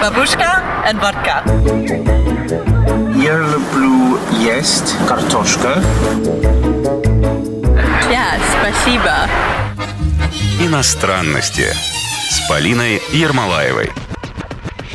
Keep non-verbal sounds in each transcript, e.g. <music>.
Бабушка and vodka. Я люблю есть картошка. Yeah, спасибо. Иностранности с Полиной Ермолаевой.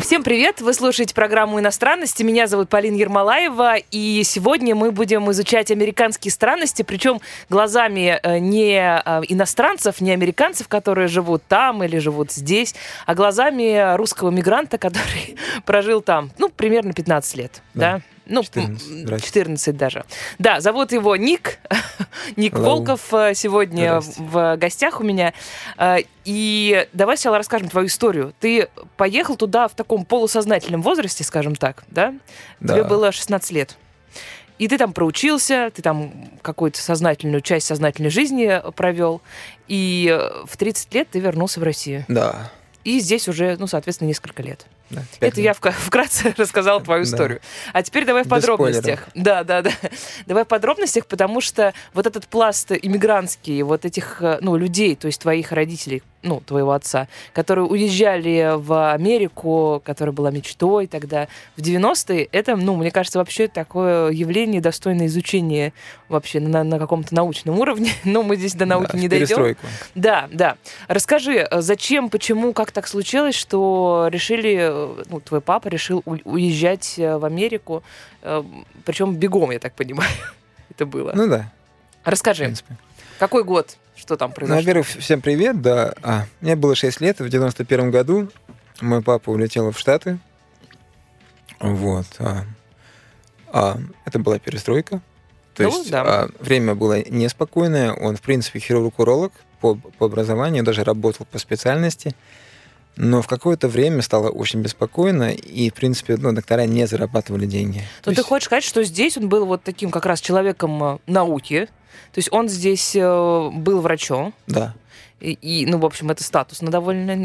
Всем привет! Вы слушаете программу «Иностранности». Меня зовут Полина Ермолаева, и сегодня мы будем изучать американские странности, причем глазами э, не э, иностранцев, не американцев, которые живут там или живут здесь, а глазами русского мигранта, <laughs> который прожил там, ну, примерно 15 лет, да? Да. Ну, 14, м, 14 даже. Да, зовут его Ник. <laughs> Ник Hello. Волков э, сегодня Здрасте. в гостях у меня. Э, И давай сначала расскажем твою историю. Ты поехал туда в таком полусознательном возрасте, скажем так, да? Тебе Да. было 16 лет. И ты там проучился, ты там какую-то сознательную часть сознательной жизни провел. И э, в 30 лет ты вернулся в Россию. Да. И здесь уже, ну, соответственно, несколько лет. Да, Это я <laughs> вкратце рассказала твою Да. историю. А теперь давай в Без подробностях. Да, да, да. Давай в подробностях, потому что вот этот пласт иммигрантский, вот этих, э, ну, людей, то есть твоих родителей, ну, твоего отца, которые уезжали в Америку, которая была мечтой тогда, в 90-е, это, ну, мне кажется, вообще такое явление достойное изучения вообще на, на каком-то научном уровне. <laughs> Но мы здесь до науки Да, не дойдем. перестройку. Да, да. Расскажи, э, зачем, почему, как так случилось, что решили, э, ну, твой папа решил уезжать э, в Америку, причем бегом, я так понимаю, <laughs> это было. Ну да, Расскажи, какой год, что там Ну, произошло? во-первых, всем привет, да. А, мне было 6 лет, в 91 году мой папа улетел в Штаты. Вот. а, а, это была перестройка. То Ну, есть да. а, время было неспокойное. Он, в принципе, хирург-уролог по, по образованию, даже работал по специальности. Но в какое-то время стало очень беспокойно, и, в принципе, ну, доктора не зарабатывали деньги. То Ну, ты есть- хочешь сказать, что здесь он был вот таким как раз человеком э, науки, то есть он здесь э, был врачом, Да. и, и, ну, в общем, это статусно довольно,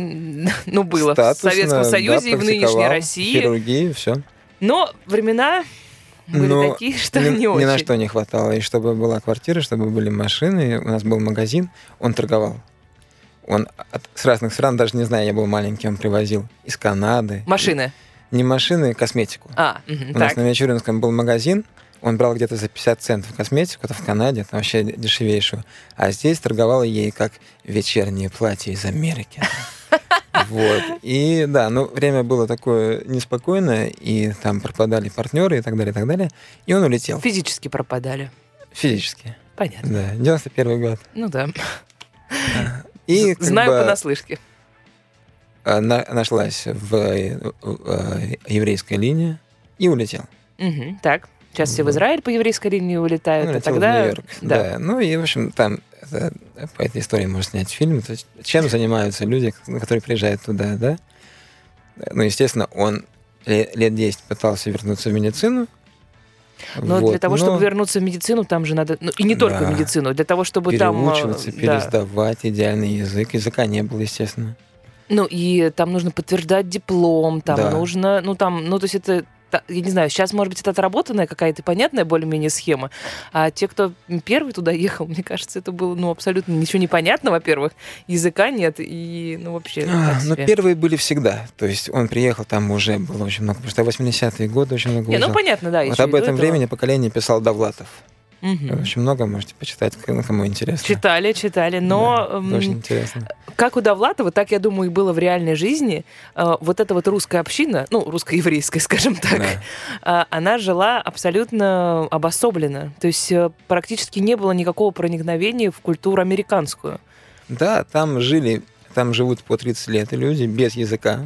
<laughs> ну, было Статусно, в Советском да, Союзе и в нынешней России. Хирургию, все. Но времена были Но такие, что ни, не ни очень. на что не хватало. И чтобы была квартира, чтобы были машины, у нас был магазин, он торговал. Он от- с разных стран, даже не знаю, я был маленький, он привозил из Канады. Машины. Не машины, косметику. А, мгм, у так. нас на Мичуринском был магазин, он брал где-то за 50 центов косметику, это в Канаде, там вообще дешевейшую. А здесь торговал ей как вечернее платье из Америки. <laughs> Вот. И да, ну, время было такое неспокойное, и там пропадали партнеры и так далее, и так далее. И он улетел Физически пропадали. физически. Понятно. Да, 91 год. Ну да. И Знаю бы, понаслышке. а, на- нашлась в, э, э, еврейская линия и улетел. Мгм, Так. Сейчас все в. Израиль по еврейской линии улетают, Он а улетел в тогда... Нью-Йорк. Да. Ну и, в общем, там это- по этой истории можно снять фильм. То есть, чем занимаются люди, ну, которые приезжают туда, да? Ну, естественно, он ле- лет 10 пытался вернуться в медицину. Но Вот, для того, но чтобы вернуться в медицину, там же надо... Ну, и не только в Да. медицину, для того, чтобы там... э, переучиваться, да. пересдавать идеальный язык. Языка не было, естественно. Ну, и там нужно подтверждать диплом, там Да. нужно... Ну, там... Ну, то есть это... Я не знаю, сейчас, может быть, это отработанная какая-то понятная более-менее схема, а те, кто первый туда ехал, <laughs> мне кажется, это было, ну, абсолютно ничего не понятно, во-первых, языка нет, и, ну, вообще, А, Но себе. первые были всегда. То есть он приехал, там уже было очень много. Потому что 80-е годы очень много Не, ну, понятно, да. Вот об этом этого. времени поколение писал Довлатов. Мгм. Очень много можете почитать, кому интересно. Читали, читали, но Да, м, это очень интересно. как у Довлатова, так, я думаю, и было в реальной жизни. Э, Вот эта вот русская община, ну, русско-еврейская, <laughs> скажем так, Да. а, она жила абсолютно обособленно. То есть э, практически не было никакого проникновения в культуру американскую. Да, там жили, там живут по 30 лет люди без языка.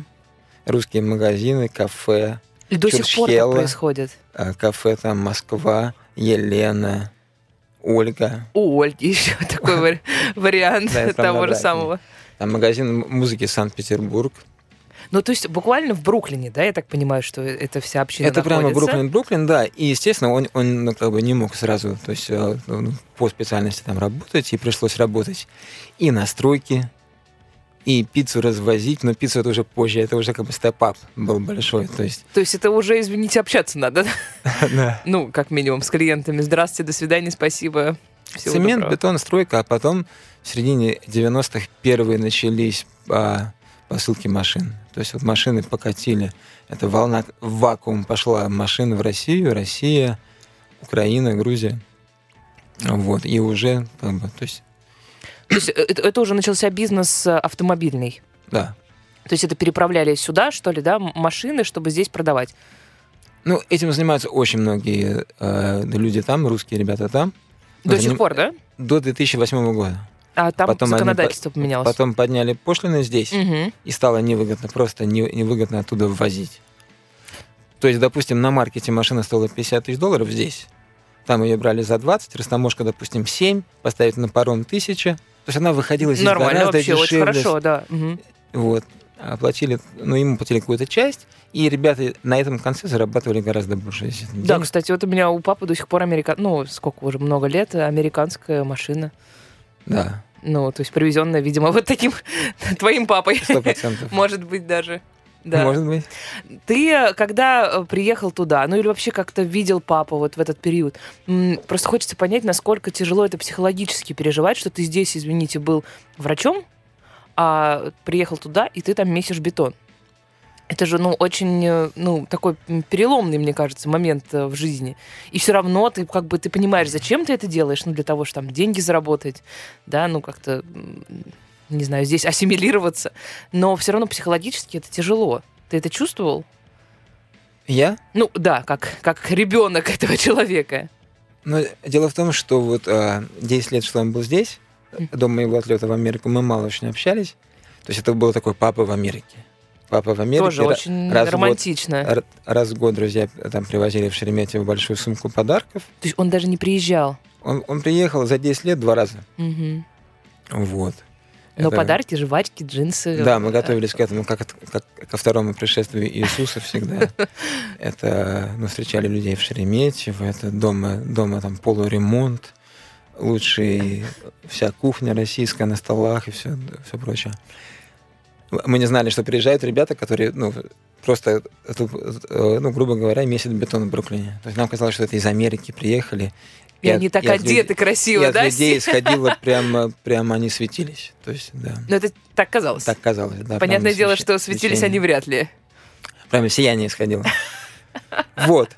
Русские магазины, кафе, И до сих пор Чурчхела. происходит. кафе там Москва, Елена, Ольга. У Ольги еще <laughs> такой вари- <laughs> вариант это того же самого. Там магазин музыки Санкт-Петербург. Ну, то есть буквально в Бруклине, да, я так понимаю, что эта вся община Это прямо находится? Бруклин, Бруклин, да. И, естественно, он, он ну, как бы не мог сразу, то есть э, ну, по специальности там работать, и пришлось работать и на стройке, и пиццу развозить, но пиццу это уже позже, это уже как бы степ-ап был большой, то есть... То есть это уже, извините, общаться надо, Да. <laughs> ну, как минимум, с клиентами. Здравствуйте, до свидания, спасибо. Всего Цемент, доброго. бетон, стройка, а потом в середине 90-х первые начались а, посылки машин. То есть вот машины покатили. Это волна в вакуум пошла машина в Россию, Россия, Украина, Грузия. Вот. И уже, как бы, то есть, То есть э, это, это уже начался бизнес э, автомобильный. да. То есть это переправляли сюда, что ли, да, машины, чтобы здесь продавать. Ну, этим занимаются очень многие э, люди там, русские ребята там. До Ну, сих заним- пор, да? До 2008 года. А там Потом они законодательство поменялось. Потом подняли пошлины здесь, Мгм. и стало невыгодно, просто не- невыгодно оттуда ввозить. То есть, допустим, на маркете машина стоила 50 тысяч долларов здесь, там ее брали за 20, растаможка, допустим, 7, поставить на паром 1000. То есть она выходила здесь Нормально, гораздо вообще, очень дешевле. хорошо, да. Мгм. Вот. Оплатили, ну, ему платили какую-то часть, и ребята на этом конце зарабатывали гораздо больше. Да, денег. кстати, вот у меня у папы до сих пор америка... ну, сколько уже, много лет, американская машина. Да, Ну, то есть привезенная, видимо, вот таким <laughs> твоим папой. сто процентов. Может быть, даже. Да. Может быть. Ты, э, когда э, приехал туда, ну или вообще как-то видел папу вот в этот период, просто хочется понять, насколько тяжело это психологически переживать, что ты здесь, извините, был врачом, а приехал туда, и ты там месишь бетон. Это же, ну, очень, э, ну, такой переломный, мне кажется, момент в жизни. И все равно ты, как бы, ты понимаешь, зачем ты это делаешь, ну, для того, чтобы там деньги заработать, да, ну, как-то, не знаю, здесь ассимилироваться. Но все равно психологически это тяжело. Ты это чувствовал? Я? Ну, да, как, как ребенок этого человека. Но дело в том, что вот а, 10 лет, что он был здесь, до моего отлета в Америку, мы мало очень общались. То есть это был такой папа в Америке. Папа в Америке. Тоже очень раз в год- романтично. р- раз в год друзья там привозили в Шереметьево большую сумку подарков. То есть он даже не приезжал. Он, он приехал за 10 лет два раза. Мгм. Вот. Но Это- подарки, жвачки, джинсы. Да, мы готовились к этому, как, как ко второму пришествию Иисуса всегда. <laughs> Это мы встречали людей в Шереметьево, это дома, дома там полуремонт, лучший вся кухня российская на столах и все, все прочее. Мы не знали, что приезжают ребята, которые, ну, просто, э, ну, грубо говоря, месяц бетон в Бруклине. То есть нам казалось, что это из Америки приехали. И они от- так людей- одеты красиво, и от да? людей все? исходило <laughs> прямо, прямо они светились. То есть, да. Ну, это так казалось. Так казалось, да. Понятное дело, свечи- что светились свечение. они вряд ли. Прямо сияние исходило. Вот.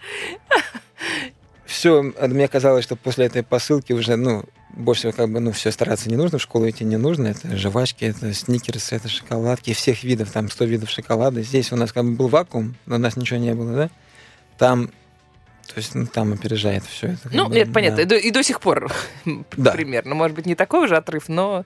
Все, мне казалось, что после этой посылки уже, ну, больше как бы, ну, все стараться не нужно, в школу идти не нужно. Это жвачки, это сникерсы, это шоколадки, всех видов, там 100 видов шоколада. Здесь у нас как бы был вакуум, но у нас ничего не было, да? Там, то есть, ну, там опережает все это. Ну, бы, понятно. да. И до, и до сих пор <laughs> Да. примерно. Может быть, не такой уже отрыв, но Да,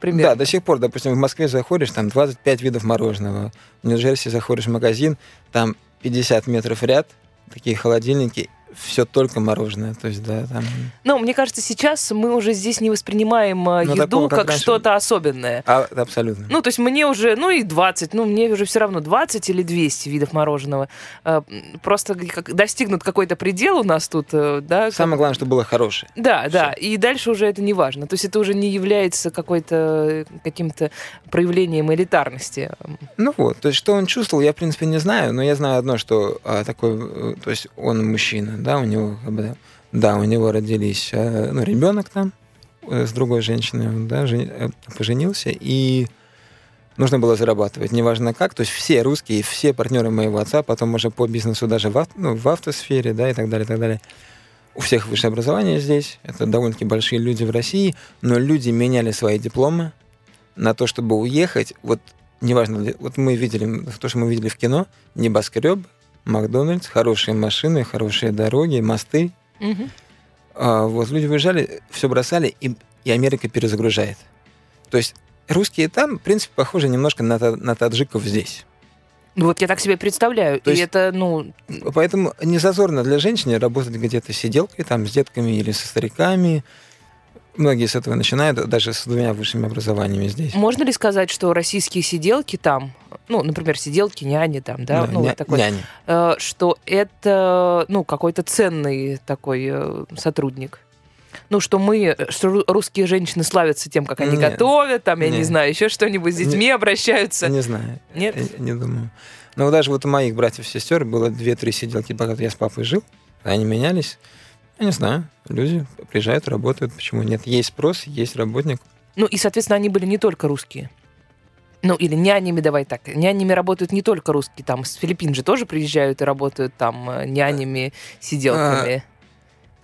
примерно. до сих пор, допустим, в Москве заходишь, там 25 видов мороженого. В Нью-Джерси заходишь в магазин, там 50 метров ряд, такие холодильники, все только мороженое. То есть, да, там... Ну, мне кажется, сейчас мы уже здесь не воспринимаем э, Ну, еду такого, как как, что-то особенное. А, абсолютно. Ну, то есть мне уже, ну и 20, ну, мне уже все равно 20 или 200 видов мороженого. М, Просто как достигнут какой-то предел у нас тут, э, да? как- Самое главное, чтобы было хорошее. Да, да, и дальше уже это не важно. То есть это уже не является какой-то каким-то проявлением элитарности. Ну вот, то есть, что он чувствовал, я, в принципе, не знаю, но я знаю одно, что а, такой, э, то есть, он мужчина, да, у него, да, у него родились, э, ну, ребенок там э, с другой женщиной, да, э, поженился, и нужно было зарабатывать, неважно как, то есть, все русские, все партнеры моего отца, потом уже по бизнесу даже в, ав- ну, в автосфере, да, и так далее, и так далее, у всех высшее образование здесь, это довольно-таки большие люди в России, но люди меняли свои дипломы на то, чтобы уехать, вот неважно, вот мы видели, то, что мы видели в кино, небоскреб, Макдональдс, хорошие машины, хорошие дороги, мосты. Мгм. А, вот люди выезжали, все бросали, и, и Америка перезагружает. То есть русские там, в принципе, похожи немножко на, на таджиков здесь. Ну, Вот я так себе представляю. То и есть- это, ну, Поэтому не зазорно для женщины работать где-то сиделкой, там, с детками или со стариками. Многие с этого начинают, даже с двумя высшими образованиями здесь. можно ли сказать, что российские сиделки там, ну, например, сиделки, няни там, да, ну, ня- вот такой, няни. э, что это, ну, какой-то ценный такой э, сотрудник? Ну, что мы, что ру- русские женщины славятся тем, как они Нет. готовят, там, я не Нет. знаю, еще что-нибудь с детьми обращаются. Не знаю. Нет? Я не думаю. Но даже вот у моих братьев и сестер было две-три сиделки, пока я с папой жил. Они менялись. Я не знаю. Люди приезжают, работают. Почему нет? Есть спрос, есть работник. Ну, и, соответственно, они были не только русские. Ну, или нянями, давай так. Нянями работают не только русские, там с Филиппин же тоже приезжают и работают там э, нянями, сиделками.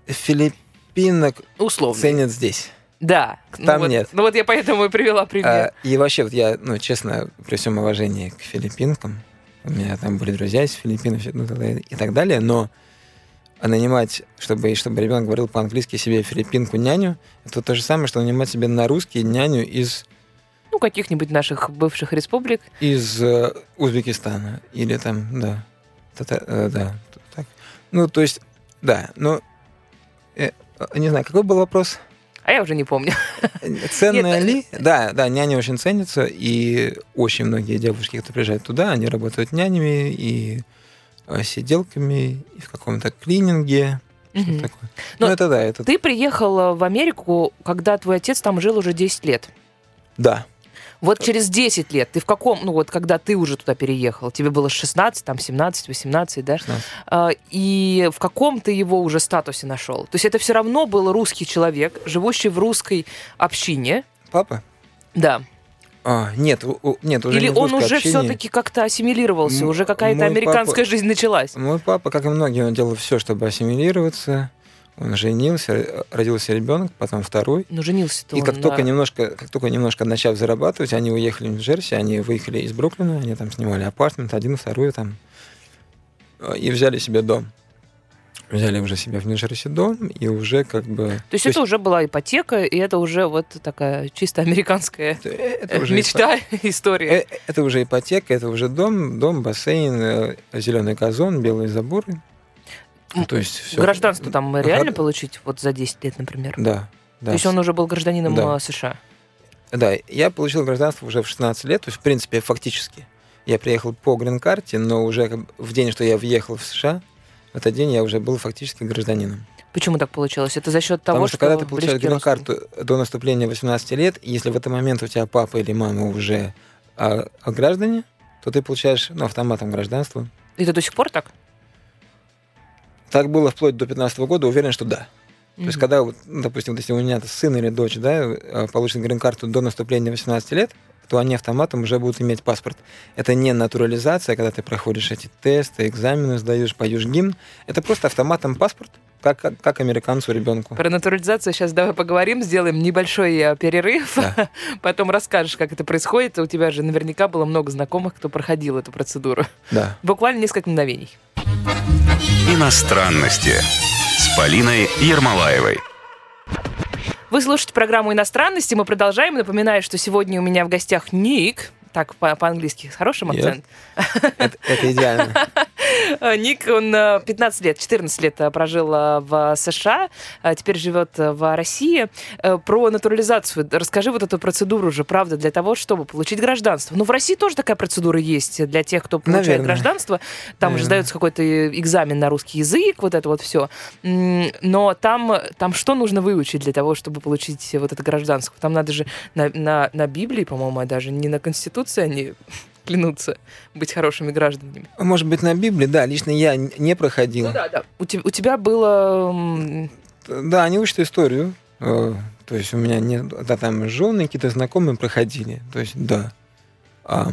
Филиппинок Условно. ценят здесь. Да. Ну Там вот- нет. Ну вот я поэтому и привела пример. А, и вообще, вот я, ну, честно, при всем уважении к филиппинкам, у меня там были друзья из Филиппинов ну, и так далее, но нанимать, чтобы, чтобы ребенок говорил по-английски себе филиппинку няню, это то же самое, что нанимать себе на русский няню из, Ну, каких-нибудь наших бывших республик. из э, Узбекистана. Или там, да. Тата- э, да, так. Ну, то есть, да, но э, не знаю, какой был вопрос? А я уже не помню. <laughs> Ценная Нет, ли? Да, да, няни очень ценятся, и очень многие девушки, которые приезжают туда, они работают нянями и сиделками, и в каком-то клининге, Мгм. такое. Но ну, это да, это... Ты приехал в Америку, когда твой отец там жил уже 10 лет. Да. Вот через 10 лет ты в каком, ну вот когда ты уже туда переехал, тебе было 16, там 17, 18, да? 16. А, И в каком ты его уже статусе нашел? То есть это все равно был русский человек, живущий в русской общине, Папа? да. А, нет, у- нет, уже Или он уже общение. все-таки как-то ассимилировался, М- уже какая-то американская папа- жизнь началась. Мой папа, как и многие, он делал все, чтобы ассимилироваться. Он женился, родился ребенок, потом второй. Ну, женился-то И он как на- только немножко, как только немножко начав зарабатывать, они уехали в Нью-Джерси, они выехали из Бруклина, они там снимали апартмент, один, второй там, э, и взяли себе дом. Взяли уже себе в Нью-Джерси дом, и уже как бы... То есть это уже была ипотека, и это уже вот такая чисто американская это, это э, уже мечта, ипо- <laughs> история. э, Это уже ипотека, это уже дом, дом, бассейн, зеленый газон, белые заборы. Ну, то есть всё. Гражданство там реально Гра- получить вот за 10 лет, например? Да. да. То есть он уже был гражданином Да. США? Да, я получил гражданство уже в 16 лет, то есть, в принципе, фактически. Я приехал по грин-карте, но уже в день, что я въехал в США, этот день я уже был фактически гражданином. Почему так получилось? Это за счет того, Потому что, когда ты получаешь грин-карту до наступления 18 лет, и если в этот момент у тебя папа или мама уже а, а, граждане, то ты получаешь ну, автоматом гражданство. Это до сих пор так? Так было вплоть до 15 года, уверен, что да. То есть, когда, ну, допустим, если у меня сын или дочь, да, э, получит грин-карту до наступления 18 лет, то они автоматом уже будут иметь паспорт. Это не натурализация, когда ты проходишь эти тесты, экзамены сдаешь, поешь гимн. Это просто автоматом паспорт, как, как, как американцу ребенку. Про натурализацию сейчас давай поговорим, сделаем небольшой э, перерыв, Да. <laughs> потом расскажешь, как это происходит. У тебя же наверняка было много знакомых, кто проходил эту процедуру. Да. Буквально несколько мгновений. Иностранности с Полиной Ермолаевой. Вы слушаете программу «Иностранности». Мы продолжаем. Напоминаю, что сегодня у меня в гостях Ник. Так, по- по-английски с хорошим акцентом. Это, это идеально. <laughs> Э, Ник, он э, 15 лет, 14 лет э, прожил э, в США, а теперь живет э, в России. Э, Про натурализацию. Расскажи вот эту процедуру уже, правда, для того, чтобы получить гражданство. Ну, в России тоже такая процедура есть для тех, кто получает Наверное. гражданство. Там же Наверное. сдается какой-то экзамен на русский язык, вот это вот все. Но там, там что нужно выучить для того, чтобы получить вот это гражданство? Там надо же на, на, на Библии, по-моему, а даже не на Конституции они клянутся быть хорошими гражданами. Может быть, на Библии, да, лично я не проходил. Ну да, да. У, те- у тебя было... Да, они учат историю. э, То есть у меня нет, да, там жены, какие-то знакомые проходили. То есть, да. А,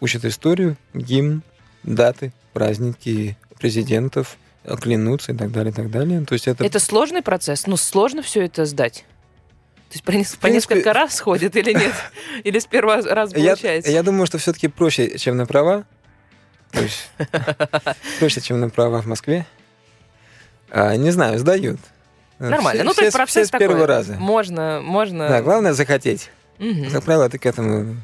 учат историю, гимн, даты, праздники президентов, клянутся и так далее, и так далее. То есть это, Это сложный процесс? Ну, сложно все это сдать? То есть по, нес- по несколько раз ходит или нет? <laughs> Или с первого раза получается? я думаю, что все-таки проще, чем на права. То есть <laughs> проще, чем на права в Москве. А, не знаю, сдают. Нормально. Все- ну, то есть процесс все с первого такой. раза. Можно, можно... Да, главное захотеть. Мгм. Как правило, ты к этому,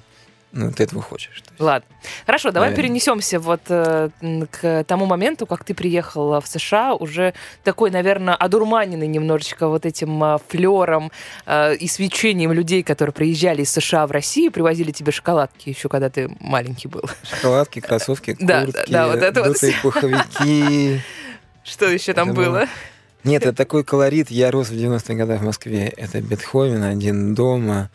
ну, ты этого хочешь. Ладно. Хорошо, давай Наверное. перенесемся вот э, к тому моменту, как ты приехал в США, уже такой, наверное, одурманенный немножечко вот этим а, флером э, и свечением людей, которые приезжали из США в Россию, привозили тебе шоколадки еще, когда ты маленький был. Шоколадки, кроссовки, куртки, да, да, вот это вот пуховики. <laughs> Что еще там было? Нет, это такой колорит. Я рос в 90-е годы в Москве. Это Бетховен, один дома,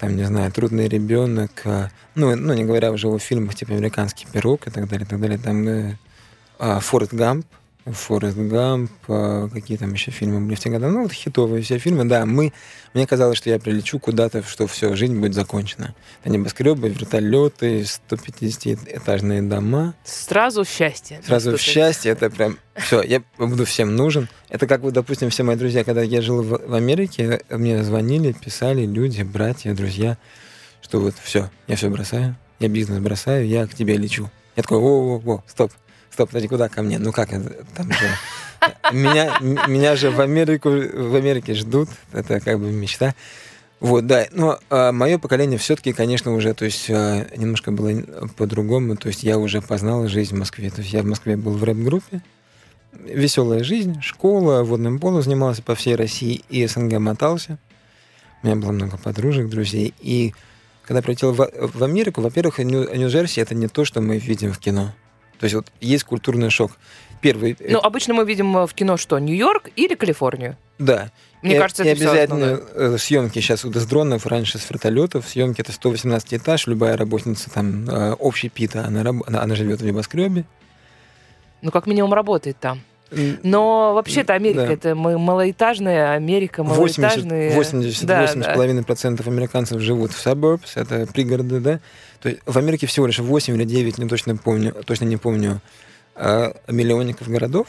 там, не знаю, трудный ребенок. а, Ну, ну не говоря уже о фильмах типа «Американский пирог» и так далее, и так далее. Там э, а, Форт Гамп, Форест Гамп, а, какие там еще фильмы были в те годы. Ну, вот хитовые все фильмы, да. Мы, мне казалось, что я прилечу куда-то, что все, жизнь будет закончена. Это небоскребы, вертолеты, 150-этажные дома. Сразу счастье. Сразу в счастье, это прям все, я буду всем нужен. Это как вот, допустим, все мои друзья, когда я жил в, в Америке, мне звонили, писали люди, братья, друзья, что вот все, я все бросаю, я бизнес бросаю, я к тебе лечу. Я такой, о-о-о, стоп, стоп, подожди, куда ко мне? Ну как это? Там же... Меня, меня же в Америку, в Америке ждут, это как бы мечта. Вот, да. Но мое поколение все-таки, конечно, уже, то есть а, немножко было по-другому. То есть я уже познал жизнь в Москве. То есть я в Москве был в рэп-группе. Веселая жизнь, школа, водным полом занимался по всей России и СНГ мотался. У меня было много подружек, друзей. И когда прилетел в, в Америку, во-первых, Нью- Нью-Джерси это не то, что мы видим в кино. То есть вот есть культурный шок. Первый, Ну, обычно мы видим э, в кино что, Нью-Йорк или Калифорнию? да, Мне и, кажется, и это обязательно основное. э, съемки сейчас вот из дронов, раньше с вертолетов. Съемки это 118 этаж, любая работница там э, общий пита, она, она, она живет в небоскребе. Ну, как минимум, работает там. Но вообще-то Америка, Да. это мы малоэтажная Америка, 80, малоэтажные... 88,5% Да, да. американцев живут в suburbs, это пригороды, да. То есть в Америке всего лишь 8 или 9, не точно помню, точно не помню, а, миллионников городов.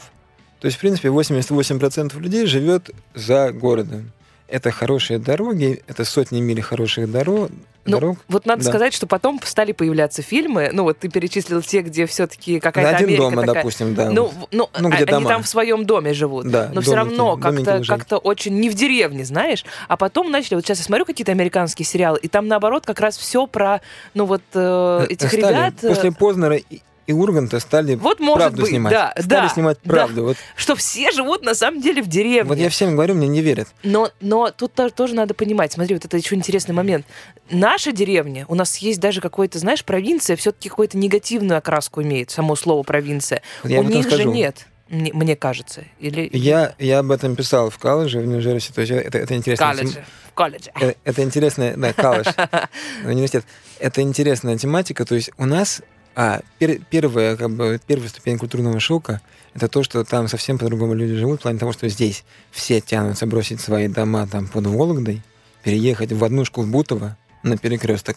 То есть, в принципе, 88% людей живет за городом. Это хорошие дороги, это сотни миль хороших доро- Ну, дорог. Вот надо Да. сказать, что потом стали появляться фильмы. Ну, вот ты перечислил те, где все-таки На какая-то один Америка дома, такая. допустим, да. Ну, ну, Ну, где они дома. там в своем доме живут. Да, но все домики, равно домики как-то, как-то очень не в деревне, знаешь. А потом начали, вот сейчас я смотрю какие-то американские сериалы, и там наоборот как раз все про, ну вот э, этих Стали- ребят. э, После Познера и, Урганта стали Вот может правду быть, снимать. да, стали да, снимать да. правду. Вот, Что все живут на самом деле в деревне. вот я всем говорю, мне не верят. Но, но тут то- тоже надо понимать, смотри, вот это еще интересный момент. Наша деревня, у нас есть даже какой-то, знаешь, провинция, все-таки какую-то негативную окраску имеет, само слово провинция. Я у них же скажу. нет, мне, мне кажется. Или Я, я об этом писал в колледже в Нью-Джерси. То есть это, это интересно. колледже. В колледже. Это, это интересная, да, колледж, <laughs> университет. Это интересная тематика. То есть у нас а, пер- первая, как бы, первая ступень культурного шока это то, что там совсем по-другому люди живут, в плане того, что здесь все тянутся бросить свои дома там под Вологдой, переехать в однушку в Бутово на перекресток,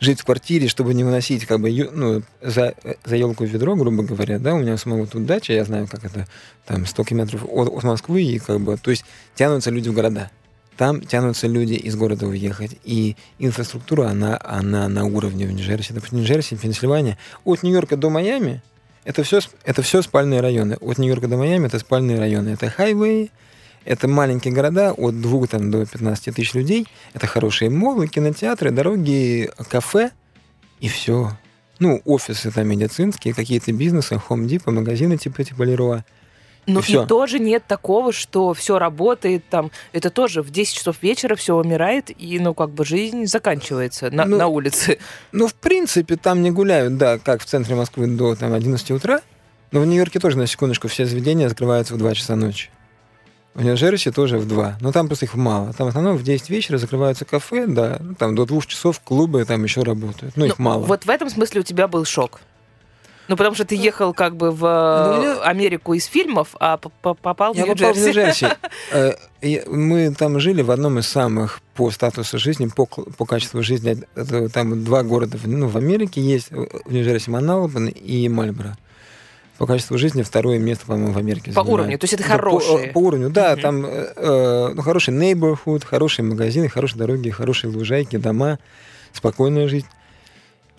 жить в квартире, чтобы не выносить как бы ну, за, за елку ведро, грубо говоря, да, у меня самого тут дача, я знаю, как это, там 100 километров от, от Москвы, и как бы, то есть тянутся люди в города. Там тянутся люди из города уехать. И инфраструктура, она, она на уровне в Нью-Джерси. Допустим, Нью-Джерси, Пенсильвания. От Нью-Йорка до Майами это все, это все спальные районы. От Нью-Йорка до Майами это спальные районы. Это хайвей, это маленькие города от 2 там, до 15 тысяч людей. Это хорошие молы, кинотеатры, дороги, кафе и все. Ну, офисы там медицинские, какие-то бизнесы, Home Depot, магазины типа типа Леруа. Но И всё. и тоже нет такого, что все работает там. Это тоже в 10 часов вечера все умирает, и, ну, как бы жизнь заканчивается на, Ну, на улице. Ну, в принципе, там не гуляют, да, как в центре Москвы до там, 11 утра. Но в Нью-Йорке тоже, на секундочку, все заведения закрываются в 2 часа ночи. В Нью-Джерси тоже в 2. Но там просто их мало. Там в основном в 10 вечера закрываются кафе, да. ну, Там до 2 часов клубы там еще работают. Ну, их Ну, мало. Вот в этом смысле у тебя был шок. Ну, потому что ты ехал как бы в Ну, э, я- Америку из фильмов, а попал в Я попал в Нью-Джерси. Нью-Джерси. <laughs> Э, Мы там жили в одном из самых по статусу жизни, по, по качеству жизни. Там два города в- ну, в Америке есть, в Нью-Джерси Маналбан и Мальборо. По качеству жизни второе место, по-моему, в Америке По занимает. уровню, то есть это по- хорошие. По, уровню, да. Мгм. Там э, э, ну, хороший neighborhood, хорошие магазины, хорошие дороги, хорошие лужайки, дома, спокойная жизнь.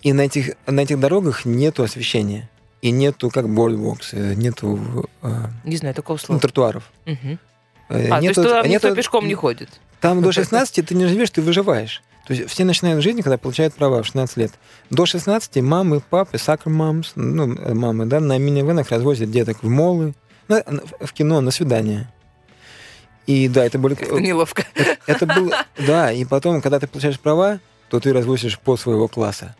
И на этих, на этих дорогах нету освещения. И нету, как boardwalks, э, нету э, Не знаю такого ну, слова. тротуаров. Мгм. Э, А, то есть туда никто нету- пешком не ходит. Там до <laughs> 16 ты не живешь, ты выживаешь. То есть все начинают жизнь, когда получают права в 16 лет. До 16 мамы, папы, сакр мамс, ну, мамы, да, на минивенах развозят деток в молы, на- в кино, на свидание. И да, это были... Как-то неловко. Это было... <laughs> Да, и потом, когда ты получаешь права, то ты развозишь по своего класса.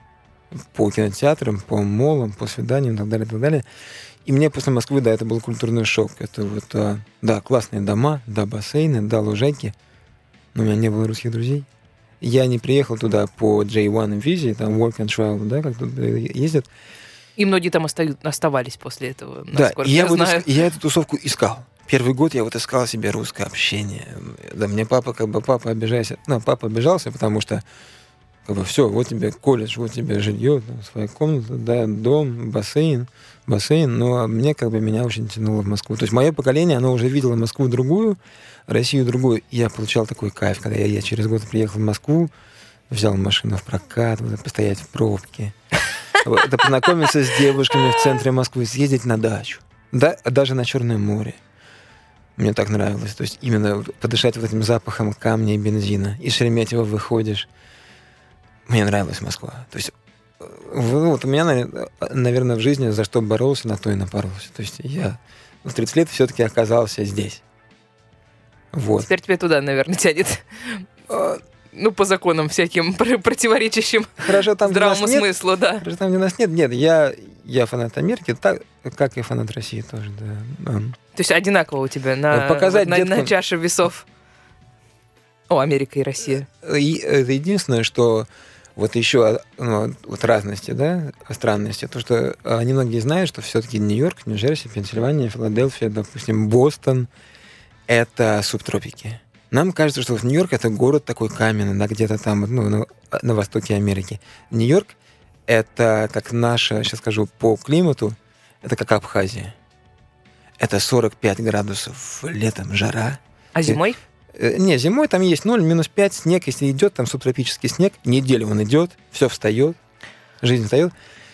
По кинотеатрам, по молам, по свиданиям и так далее, и так далее. И мне после Москвы, да, это был культурный шок. Это вот, а, да, классные дома, да, бассейны, да, лужайки. Но у меня не было русских друзей. Я не приехал туда по J1 визе, там work and travel, да, как тут э, ездят. И многие там остают, оставались после этого, Да, я, я вот знаю. иск- я эту тусовку искал. Первый год я вот искал себе русское общение. Да, мне папа, как бы, папа обижался. Ну, папа обижался, потому что, как бы, все, вот тебе колледж, вот тебе жилье, там, своя комната, да, дом, бассейн, бассейн. Но мне, как бы, меня очень тянуло в Москву. То есть мое поколение, оно уже видело Москву другую, Россию другую. И я получал такой кайф, когда я, я через год приехал в Москву, взял машину в прокат, вот, постоять в пробке. <laughs> Это познакомиться с девушками в центре Москвы, съездить на дачу. Да, даже на Черное море. Мне так нравилось. То есть именно подышать вот этим запахом камня и бензина. Из Шереметьево выходишь. Мне нравилась Москва. То есть э, вот у меня, наверное, в жизни за что боролся, на то и напоролся. То есть я в 30 лет все-таки оказался здесь. Вот. Теперь тебе туда, наверное, тянет. А, Ну, по законам всяким пр- противоречащим Хорошо, там, где нас здравому нет, смыслу, да. Хорошо, там, где нас нет. Нет, я, я фанат Америки, так, как и фанат России тоже, да. Ам. То есть одинаково у тебя на, показать на, на деткам- чаше весов. О, Америка и Россия. И это единственное, что вот еще ну, вот разности, да, странности, то, что а, немногие знают, что все-таки Нью-Йорк, Нью-Джерси, Пенсильвания, Филадельфия, допустим, Бостон — это субтропики. Нам кажется, что вот Нью-Йорк — это город такой каменный, да, где-то там, ну, на, на востоке Америки. Нью-Йорк — это, как наша, сейчас скажу, по климату, это как Абхазия. Это 45 градусов летом, жара. А зимой? Э, Не, зимой там есть 0, минус 5, снег, если идет, там субтропический снег, неделю он идет, все встает, жизнь встает.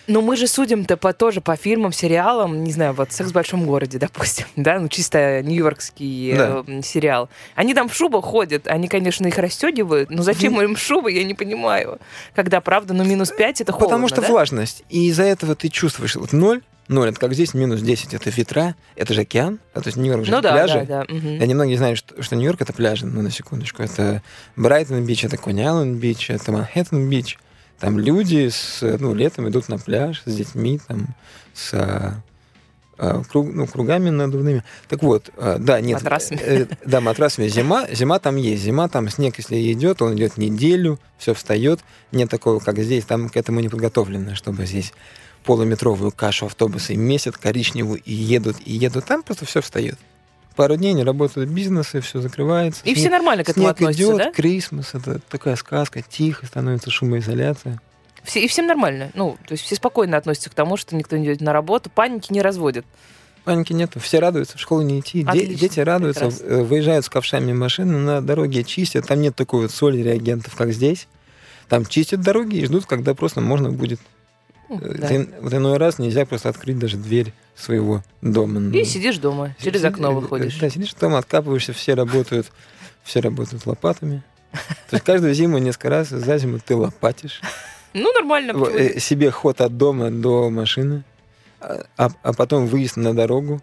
Ну, мы же судим-то по, тоже по фильмам, сериалам, не знаю, вот «Секс в большом городе», <laughs> допустим, да, ну, чисто нью-йоркский Да. э, сериал. Они там в шубах ходят, они, конечно, их расстегивают, но зачем им шубы, я не понимаю. Когда, правда, ну, минус 5 это холодно, Потому что да? влажность. И из-за этого ты чувствуешь вот 0, 0, это как здесь, минус 10, это ветра, это же океан, а, то есть Нью-Йорк же Ну да, пляжи. да, да. мгм. Я немногие знают, что, что Нью-Йорк это пляжи, ну, на секундочку. Это Брайтон-Бич, это Кони-Айленд-Бич, это Манхэттен-Бич. Там люди с, ну, летом идут на пляж с детьми, там, с а, а, круг- ну, кругами надувными. Так вот, а, да, нет. Матрасами. э, да, матрасами. Зима, зима там есть. Зима там снег, если идет, он идет неделю, все встает. Нет такого, как здесь. Там к этому не подготовлено, чтобы здесь полуметровую кашу автобусы месят коричневую и едут, и едут. Там просто все встает. Пару дней не работают бизнесы, все закрывается. И все снег- нормально к этому Снег относятся, идет, да? Крисмас, это такая сказка, тихо, становится шумоизоляция. Все, и всем нормально. Ну, то есть все спокойно относятся к тому, что никто не идет на работу, паники не разводят. Паники нету, все радуются, в школу не идти. Отлично, дети радуются, прекрасно. э, выезжают с ковшами машины, на дороге чистят. Там нет такой вот соли реагентов, как здесь. Там чистят дороги и ждут, когда просто можно будет. Э, да. ты- вот иной раз нельзя просто открыть даже дверь своего дома. Ну, И сидишь дома, через Си- окно э, выходишь. Да, сидишь дома, откапываешься, все работают, все работают лопатами. То есть каждую зиму несколько раз за зиму ты лопатишь. Ну, нормально. Э, себе ход от дома до машины, а, а- а потом выезд на дорогу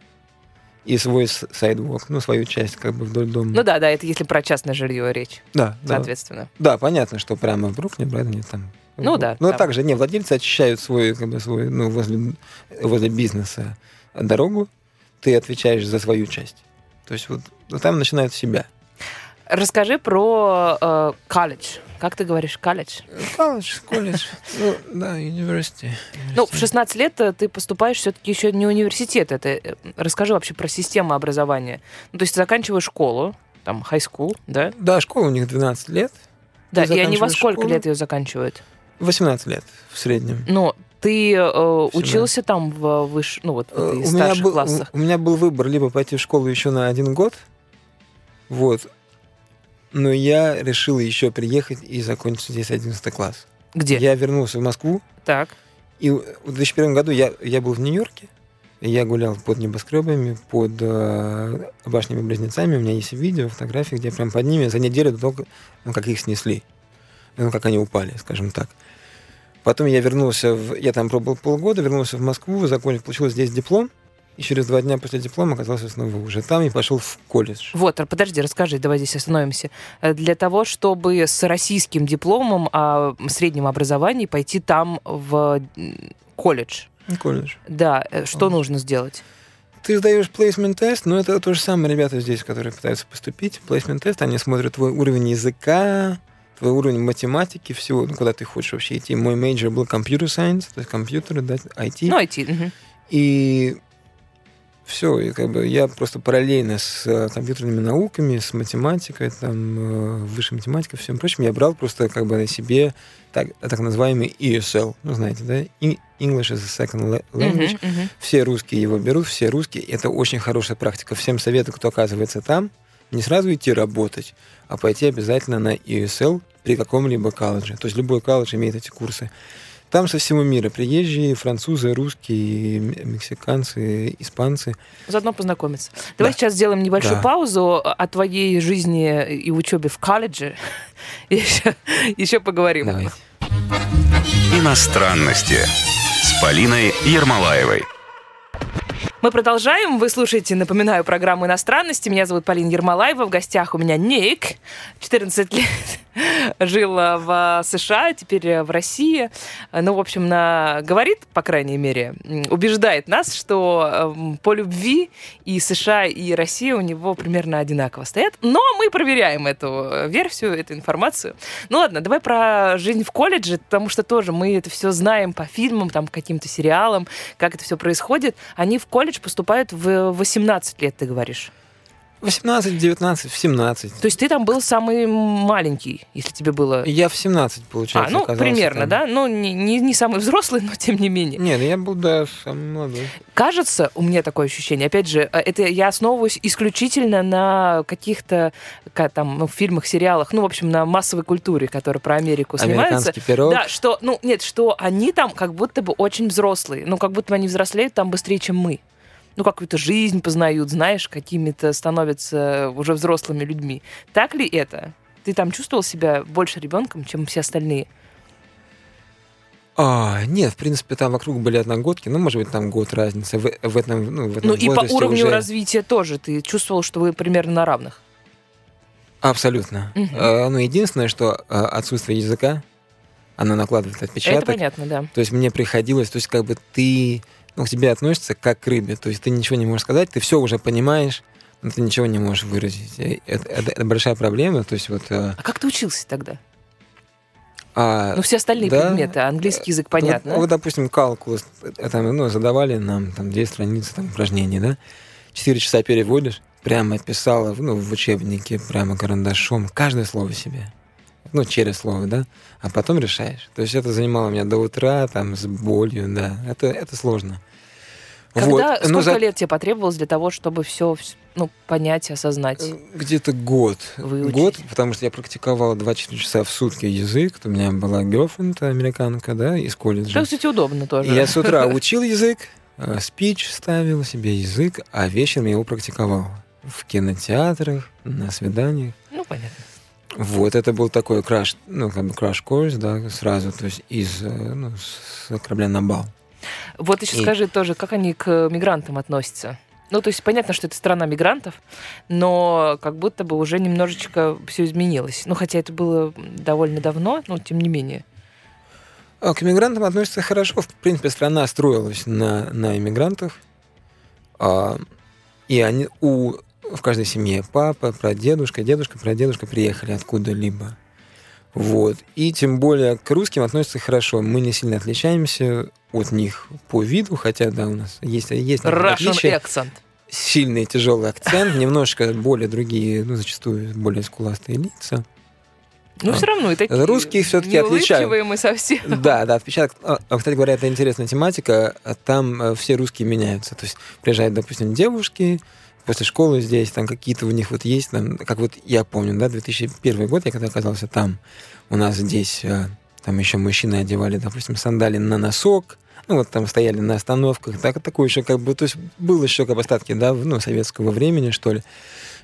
и свой сайдвок, ну, свою часть как бы вдоль дома. Ну да, да, это если про частное жилье речь, да, да. соответственно. Да, понятно, что прямо в Бруклине, Брайтоне там... Ну да, Но там. также, не, владельцы очищают свой, как бы, свой, ну, возле, возле бизнеса дорогу, ты отвечаешь за свою часть. То есть вот, вот там начинают с себя. Расскажи про э, колледж. Как ты говоришь, колледж? Колледж, колледж, <laughs> ну, да, университет. Ну, в 16 лет э, ты поступаешь все-таки еще не университет. Это э, расскажи вообще про систему образования. Ну, то есть ты заканчиваешь школу, там, high school, да? Да, школа у них 12 лет, Да, и они во сколько школу? лет ее заканчивают? 18 лет в среднем. Ну, ты э, учился там в выш... ну, вот в Э, этой у меня, старших был, классах? у, у меня был выбор либо пойти в школу еще на один год, вот, но я решил еще приехать и закончить здесь 11 класс. Где? Я вернулся в Москву, Так. и в 2001 году я, я был в Нью-Йорке, я гулял под небоскребами, под э, башнями-близнецами, у меня есть видео, фотографии, где прям под ними за неделю до того, ну, как их снесли, ну, как они упали, скажем так. Потом я вернулся, в, я там пробовал полгода, вернулся в Москву, закончил, получил здесь диплом, и через два дня после диплома оказался снова уже там и пошел в колледж. Вот, а подожди, расскажи, давай здесь остановимся. Э, Для того, чтобы с российским дипломом о среднем образовании пойти там в колледж, Колледж. да, э, что Колледж. нужно сделать? Ты сдаешь placement test, но это то же самое ребята здесь, которые пытаются поступить. Placement test, они смотрят твой уровень языка, твой уровень математики, всего, ну, куда ты хочешь вообще идти. Мой major был computer science, то есть компьютеры, да, IT. Ну, IT. мгм. И все, и как бы я просто параллельно с э, компьютерными науками, с математикой, там, э, высшей математикой, всем прочим, я брал просто как бы на себе так, так называемый ESL, ну, знаете, да, English as a Second la- Language. Мгм, мгм. Все русские его берут, все русские. Это очень хорошая практика. Всем советую, кто оказывается там, не сразу идти работать, а пойти обязательно на ESL при каком-либо колледже. То есть любой колледж имеет эти курсы. Там со всего мира приезжие, французы, русские, мексиканцы, испанцы. Заодно познакомиться. Давай Да. сейчас сделаем небольшую Да. паузу о твоей жизни и учебе в колледже. <laughs> И еще, еще поговорим. Давайте. Иностранности с Полиной Ермолаевой. Мы продолжаем. Вы слушаете, напоминаю, программу «Иностранности». Меня зовут Полина Ермолаева. В гостях у меня Ник. 14 лет <laughs> жил э, в США, теперь э, в России. Э, Ну, в общем, на... говорит, по крайней мере, убеждает нас, что эм, по любви и США, и Россия у него примерно одинаково стоят. Но мы проверяем эту э, версию, эту информацию. Ну ладно, давай про жизнь в колледже, потому что тоже мы это все знаем по фильмам, там, каким-то сериалам, как это все происходит. Они в колледж поступают в 18 лет, ты говоришь. 18, 19, в 17. То есть ты там был самый маленький, если тебе было... Я в 17, А, получается, ну, оказался примерно, там. да? Ну, не, не, не самый взрослый, но тем не менее. Нет, я был, да, самый молодой. Кажется, у меня такое ощущение, опять же, э, это я основываюсь исключительно на каких-то ка- там ну, фильмах, сериалах, ну, в общем, на массовой культуре, которая про Америку снимается. Американский пирог. Да, что, ну, нет, что они там как будто бы очень взрослые. Ну, как будто бы они взрослеют там быстрее, чем мы. Ну, какую-то жизнь познают, знаешь, какими-то становятся уже взрослыми людьми. Так ли это? Ты там чувствовал себя больше ребенком, чем все остальные? А, нет, в принципе, там вокруг были одногодки, ну, может быть, там год разницы. В, в этом, ну, в этом Ну, и по уровню уже- развития тоже. Ты чувствовал, что вы примерно на равных? Абсолютно. Мгм. А, ну, единственное, что а, отсутствие языка, оно накладывает отпечаток. Это понятно, да. То есть мне приходилось, то есть как бы ты, ну, к тебе относятся как к рыбе. То есть ты ничего не можешь сказать, ты все уже понимаешь, но ты ничего не можешь выразить. Это, это- это большая проблема. То есть вот... э, А как ты учился тогда? а, Ну, все остальные да. предметы, английский язык, Вот- понятно. Вот, допустим, калкулус, это, ну, задавали нам там две страницы там, упражнений, да? Четыре часа переводишь, прямо писала ну, в учебнике, прямо карандашом, каждое слово себе. Ну, через слово, да? А потом решаешь. То есть это занимало меня до утра, там, с болью, да. Это, это сложно. Когда, Вот. Но сколько за- лет тебе потребовалось для того, чтобы все ну, понять, осознать? Э, Где-то год. Выучить. Год, потому что я практиковал 24 часа в сутки язык. У меня была girlfriend, американка, да, из колледжа. Что, кстати, удобно тоже. Я с утра <laughs> учил язык, э, спич ставил себе язык, а вечером я его практиковал. В кинотеатрах, на свиданиях. Ну, понятно. Вот, это был такой краш, ну, как бы краш-курс, да, сразу, то есть из, э, ну, с корабля на бал. Вот еще И- скажи тоже, как они к мигрантам относятся? Ну, то есть понятно, что это страна мигрантов, но как будто бы уже немножечко все изменилось. Ну, хотя это было довольно давно, но тем не менее. А к иммигрантам относятся хорошо. В принципе, страна строилась на, на иммигрантах. А, и они у в каждой семье папа, прадедушка, дедушка, прадедушка приехали откуда-либо. Вот. И тем более к русским относятся хорошо. Мы не сильно отличаемся от них по виду, хотя, да, у нас есть, есть Russian accent. Сильный тяжелый акцент, <laughs> немножко более другие, ну, зачастую более скуластые лица. Ну, А. все равно такие Русские всё-таки отличают. мы совсем. <laughs> Да, да, отпечаток. А, а, кстати говоря, это интересная тематика. Там э, все русские меняются. То есть приезжают, допустим, девушки после школы здесь, там какие-то у них вот есть, там, как вот я помню, да, 2001 год, я когда оказался там, у нас здесь, э, там еще мужчины одевали, допустим, сандали на носок, ну вот там стояли на остановках, так, такое еще как бы, то есть был еще как бы остатки, да, ну, советского времени, что ли.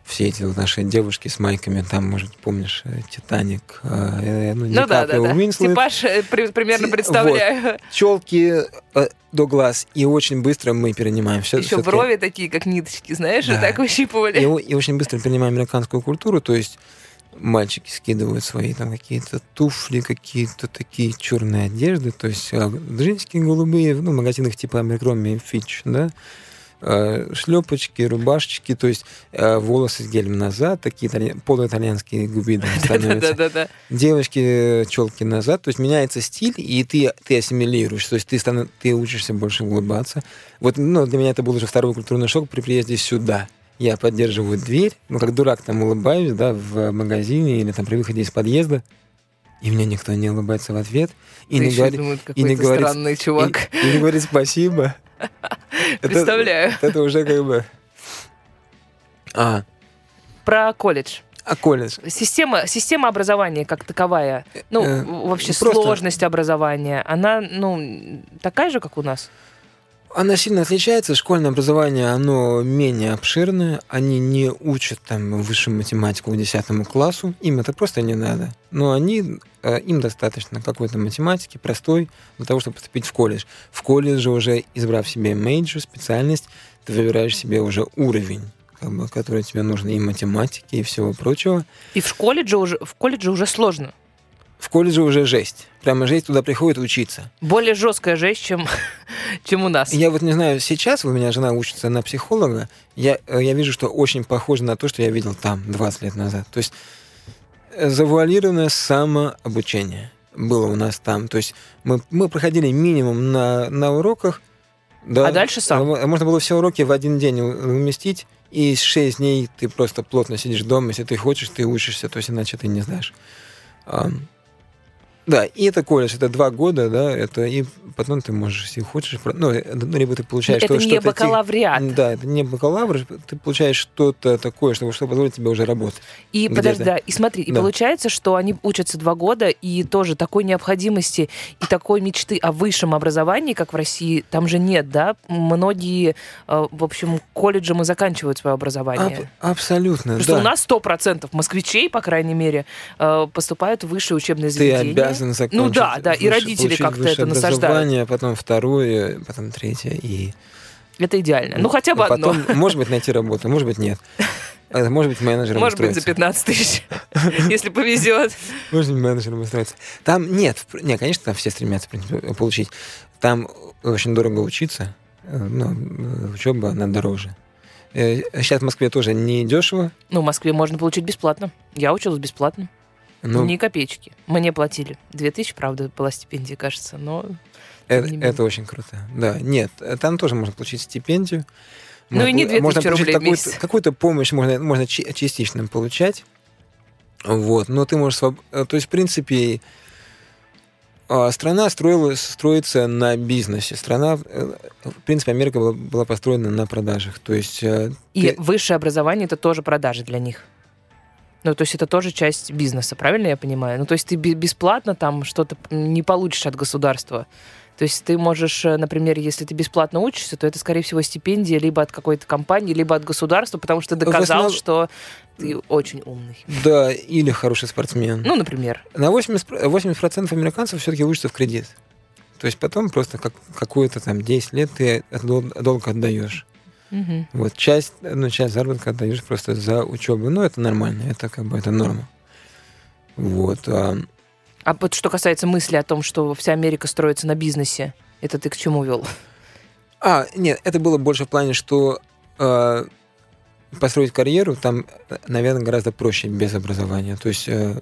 Все эти вот наши девушки с майками, там, может, помнишь, э, Титаник, э, ну, Ну да, да, да. Уинслет. Типаж э, при- примерно Ти- представляю. челки э, до глаз, и очень быстро мы перенимаем все. Еще брови такие, как ниточки, знаешь, Да. так выщипывали. И, и очень быстро перенимаем американскую культуру, то есть мальчики скидывают свои там какие-то туфли, какие-то такие черные одежды, то есть джинсики голубые, ну, в магазинах типа Abercrombie Fitch, да, шлепочки, рубашечки, то есть э, волосы с гелем назад, такие италья- полуитальянские губиды <laughs> становятся. Девочки челки назад, то есть меняется стиль, и ты, ты ассимилируешь, то есть ты, стан- ты учишься больше улыбаться. Вот ну, для меня это был уже второй культурный шок при приезде сюда. Я поддерживаю дверь, ну, как дурак там улыбаюсь, да, в магазине или там при выходе из подъезда, и мне никто не улыбается в ответ. И Ты не, говорит, думает, и не говорит- странный чувак. и- и не говорит спасибо. <laughs> Представляю. Это уже как бы... А, Про колледж. а колледж? Система, система образования как таковая, ну, Э, вообще просто- сложность образования, она, ну, такая же, как у нас? Она сильно отличается. Школьное образование, оно менее обширное. Они не учат там высшую математику к 10 классу. Им это просто не надо. Но они, им достаточно какой-то математики простой для того, чтобы поступить в колледж. В колледже уже, избрав себе major, специальность, ты выбираешь себе уже уровень, как бы, который тебе нужен и математики, и всего прочего. И в школе же уже, в колледже уже сложно. В колледже уже жесть. Прямо жесть туда приходит учиться. Более жесткая жесть, чем, <laughs> чем у нас. Я вот не знаю, сейчас у меня жена учится на психолога, я, э, я вижу, что очень похоже на то, что я видел там 20 лет назад. То есть э, завуалированное самообучение было у нас там. То есть мы, мы проходили минимум на, на уроках. Да, А дальше сам? Можно было все уроки в один день уместить, и 6 дней ты просто плотно сидишь дома. Если ты хочешь, ты учишься, то есть иначе ты не знаешь. Да, и это колледж, это два года, да, это и потом ты можешь, если хочешь, ну, ну, либо ты получаешь это что- не что-то... ти- бакалавриат. Да, это не бакалавр, ты получаешь что-то такое, чтобы что позволит тебе уже работать. И подожди, да, и смотри, и Да. получается, что они учатся два года, и тоже такой необходимости и такой мечты о высшем образовании, как в России, там же нет, да? Многие, э, в общем, колледжем и заканчивают свое образование. Аб- абсолютно, Потому что да. у нас 100% москвичей, по крайней мере, э, поступают в высшие учебные ты заведения. Обязан закончить. Ну да, да, и родители как-то это насаждают. потом второе, потом третье, и... Это идеально. Ну, хотя бы и одно. Потом, может быть, найти работу, может быть, нет. Может быть менеджером Может быть, за устроиться. 15 тысяч, <laughs> если повезет. Можно менеджером устроиться. Там нет, в пр- не, конечно, там все стремятся получить. Там очень дорого учиться. Э, Ну, э, учеба, она дороже. Э, Сейчас в Москве тоже не дешево. Ну, в Москве можно получить бесплатно. Я училась бесплатно. Но Ни копеечки. Мне платили. 2000, правда, была стипендия, кажется, но... э- менее. это очень круто. Да, нет, э, там тоже можно получить стипендию. Ну и не 2000 можно рублей какую-то, какую-то помощь можно, можно частично получать. Вот, но ты можешь... своб- э, То есть, в принципе, а, страна строилась, строится на бизнесе. Страна, в принципе, Америка была, была построена на продажах. То есть... И ты- высшее образование это тоже продажи для них. Ну, то есть это тоже часть бизнеса, правильно я понимаю? Ну, то есть ты бе- бесплатно там что-то не получишь от государства. То есть ты можешь, э, например, если ты бесплатно учишься, то это, скорее всего, стипендия либо от какой-то компании, либо от государства, потому что ты доказал, основ- что ты очень умный. Да, или хороший спортсмен. Ну, например. На 80%, пр- 80% американцев все-таки учатся в кредит. То есть потом просто как, какое-то там 10 лет ты долг отдаешь. Мгм. Вот часть, ну, часть заработка отдаешь просто за учебу. Ну, это нормально, это как бы это норма. Вот. а, А вот что касается мысли о том, что вся Америка строится на бизнесе, это ты к чему вел? А, нет, это было больше в плане, что э, построить карьеру там, наверное, гораздо проще без образования. То есть э,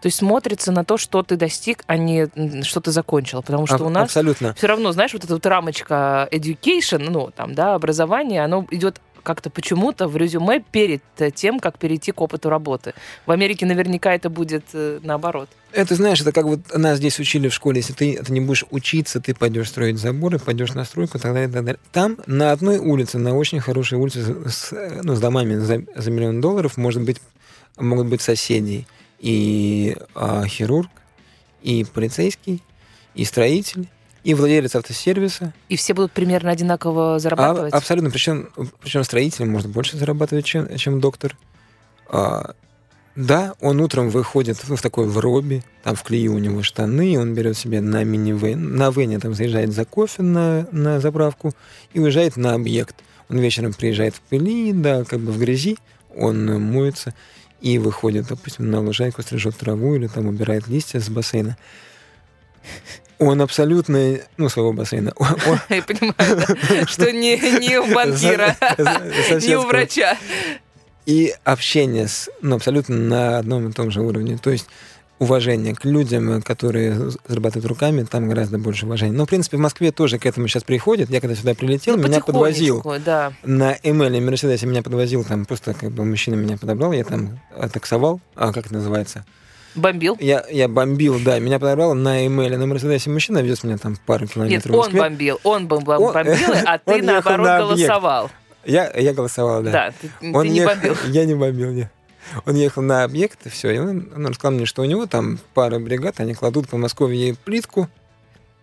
То есть смотрится на то, что ты достиг, а не что ты закончил. Потому что аб- у нас абсолютно. все равно, знаешь, вот эта вот рамочка education, ну, там, да, образование, оно идет как-то почему-то в резюме перед э, тем, как перейти к опыту работы. В Америке наверняка это будет э, наоборот. Это, знаешь, это как вот нас здесь учили в школе, если ты, ты не будешь учиться, ты пойдешь строить заборы, пойдешь на стройку, так далее, так далее. Там на одной улице, на очень хорошей улице с, с, ну, с домами за, за миллион долларов, может быть, могут быть соседи. И а, хирург, и полицейский, и строитель, и владелец автосервиса. И все будут примерно одинаково А, зарабатывать. абсолютно. Причем, причем строитель может больше зарабатывать, чем, чем доктор. А, да, он утром выходит в такой в робе, там в клею у него штаны, он берет себе на минивэн, на вене там заезжает за кофе на, на заправку и уезжает на объект. Он вечером приезжает в пыли, да, как бы в грязи, он э, моется и выходит, допустим, на лужайку, стрижет траву или там убирает листья с бассейна. Он абсолютно, ну, своего бассейна. <laughs> Я понимаю, что не, у банкира, не у врача. И общение с, ну, абсолютно на одном и том же уровне. То есть уважение к людям, которые зарабатывают руками, там гораздо больше уважения. Но, в принципе, в Москве тоже к этому сейчас приходит. Я когда сюда прилетел, Ну, меня подвозил да. на ML Мерседесе меня подвозил, там просто как бы мужчина меня подобрал, я там таксовал, а как это называется? Бомбил. Я, я бомбил, да, меня подобрал на ML на Мерседесе мужчина, вез меня там пару Нет, километров в он бомбил, он бом- бом- Он- бомбил, <laughs> а ты он наоборот на голосовал. Я, я голосовал, да. Да, ты, ты Он не ехал- бомбил. <laughs> Я не бомбил, нет. Он ехал на объект, и все. И он, он рассказал мне, что у него там пара бригад, они кладут по Москве плитку.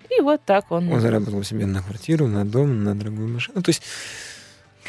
И вот так он. Он заработал себе на квартиру, на дом, на дорогую машину. То есть...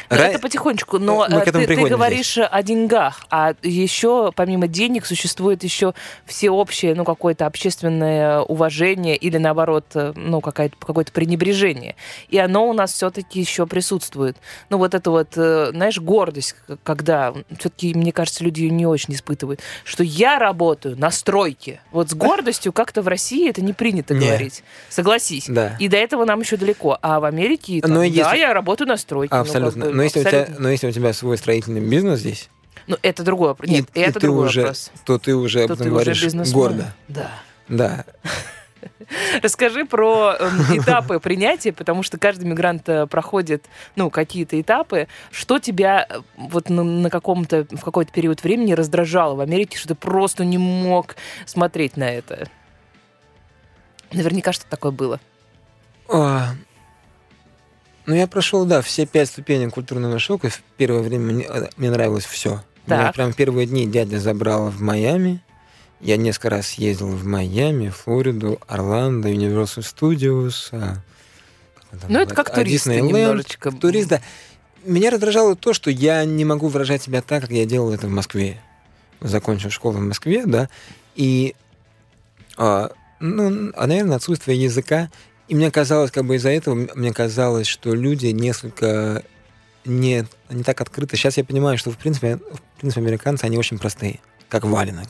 Ну, ра- Это потихонечку, но Мы э, ты, ты говоришь о деньгах, а еще помимо денег существует еще всеобщее, ну, какое-то общественное уважение или, наоборот, э, ну, какое-то пренебрежение. И оно у нас все-таки еще присутствует. Ну, вот это вот, э, знаешь, гордость, когда все-таки, мне кажется, люди ее не очень испытывают, что я работаю на стройке. Вот с <laughs> гордостью как-то в России это не принято Не. говорить. Согласись. Да. И до этого нам еще далеко. А в Америке, там, Но да, если- я работаю на стройке. ну, Абсолютно. бы, но, если у тебя, но если у тебя свой строительный бизнес здесь, Ну, это другой вопрос. Нет, и, и это ты другой уже, вопрос. то ты уже этом ты уже говоришь бизнесмен. гордо. Да. Да. <laughs> Расскажи про эм, <laughs> этапы принятия, потому что каждый мигрант э, проходит, ну, какие-то этапы. Что тебя э, вот на, на каком-то, в какой-то период времени раздражало в Америке, что ты просто не мог смотреть на это? Наверняка что-то такое было. А, ну, я прошел, да, все пять ступеней культурного шока. В первое время мне, э, мне нравилось все. Меня Так. прям первые дни дядя забрал в Майами. Я несколько раз ездил в Майами, Флориду, Орландо, Universal Studios. а, там Ну, это как А, Disneyland. немножечко. Турист, да. Меня раздражало то, что я не могу выражать себя так, как я делал это в Москве. Закончил школу в Москве, да, и, а, ну, а, наверное, отсутствие языка. И мне казалось, как бы из-за этого, мне казалось, что люди несколько не, не так открыты. Сейчас я понимаю, что, в принципе, в принципе, американцы, они очень простые, как валенок.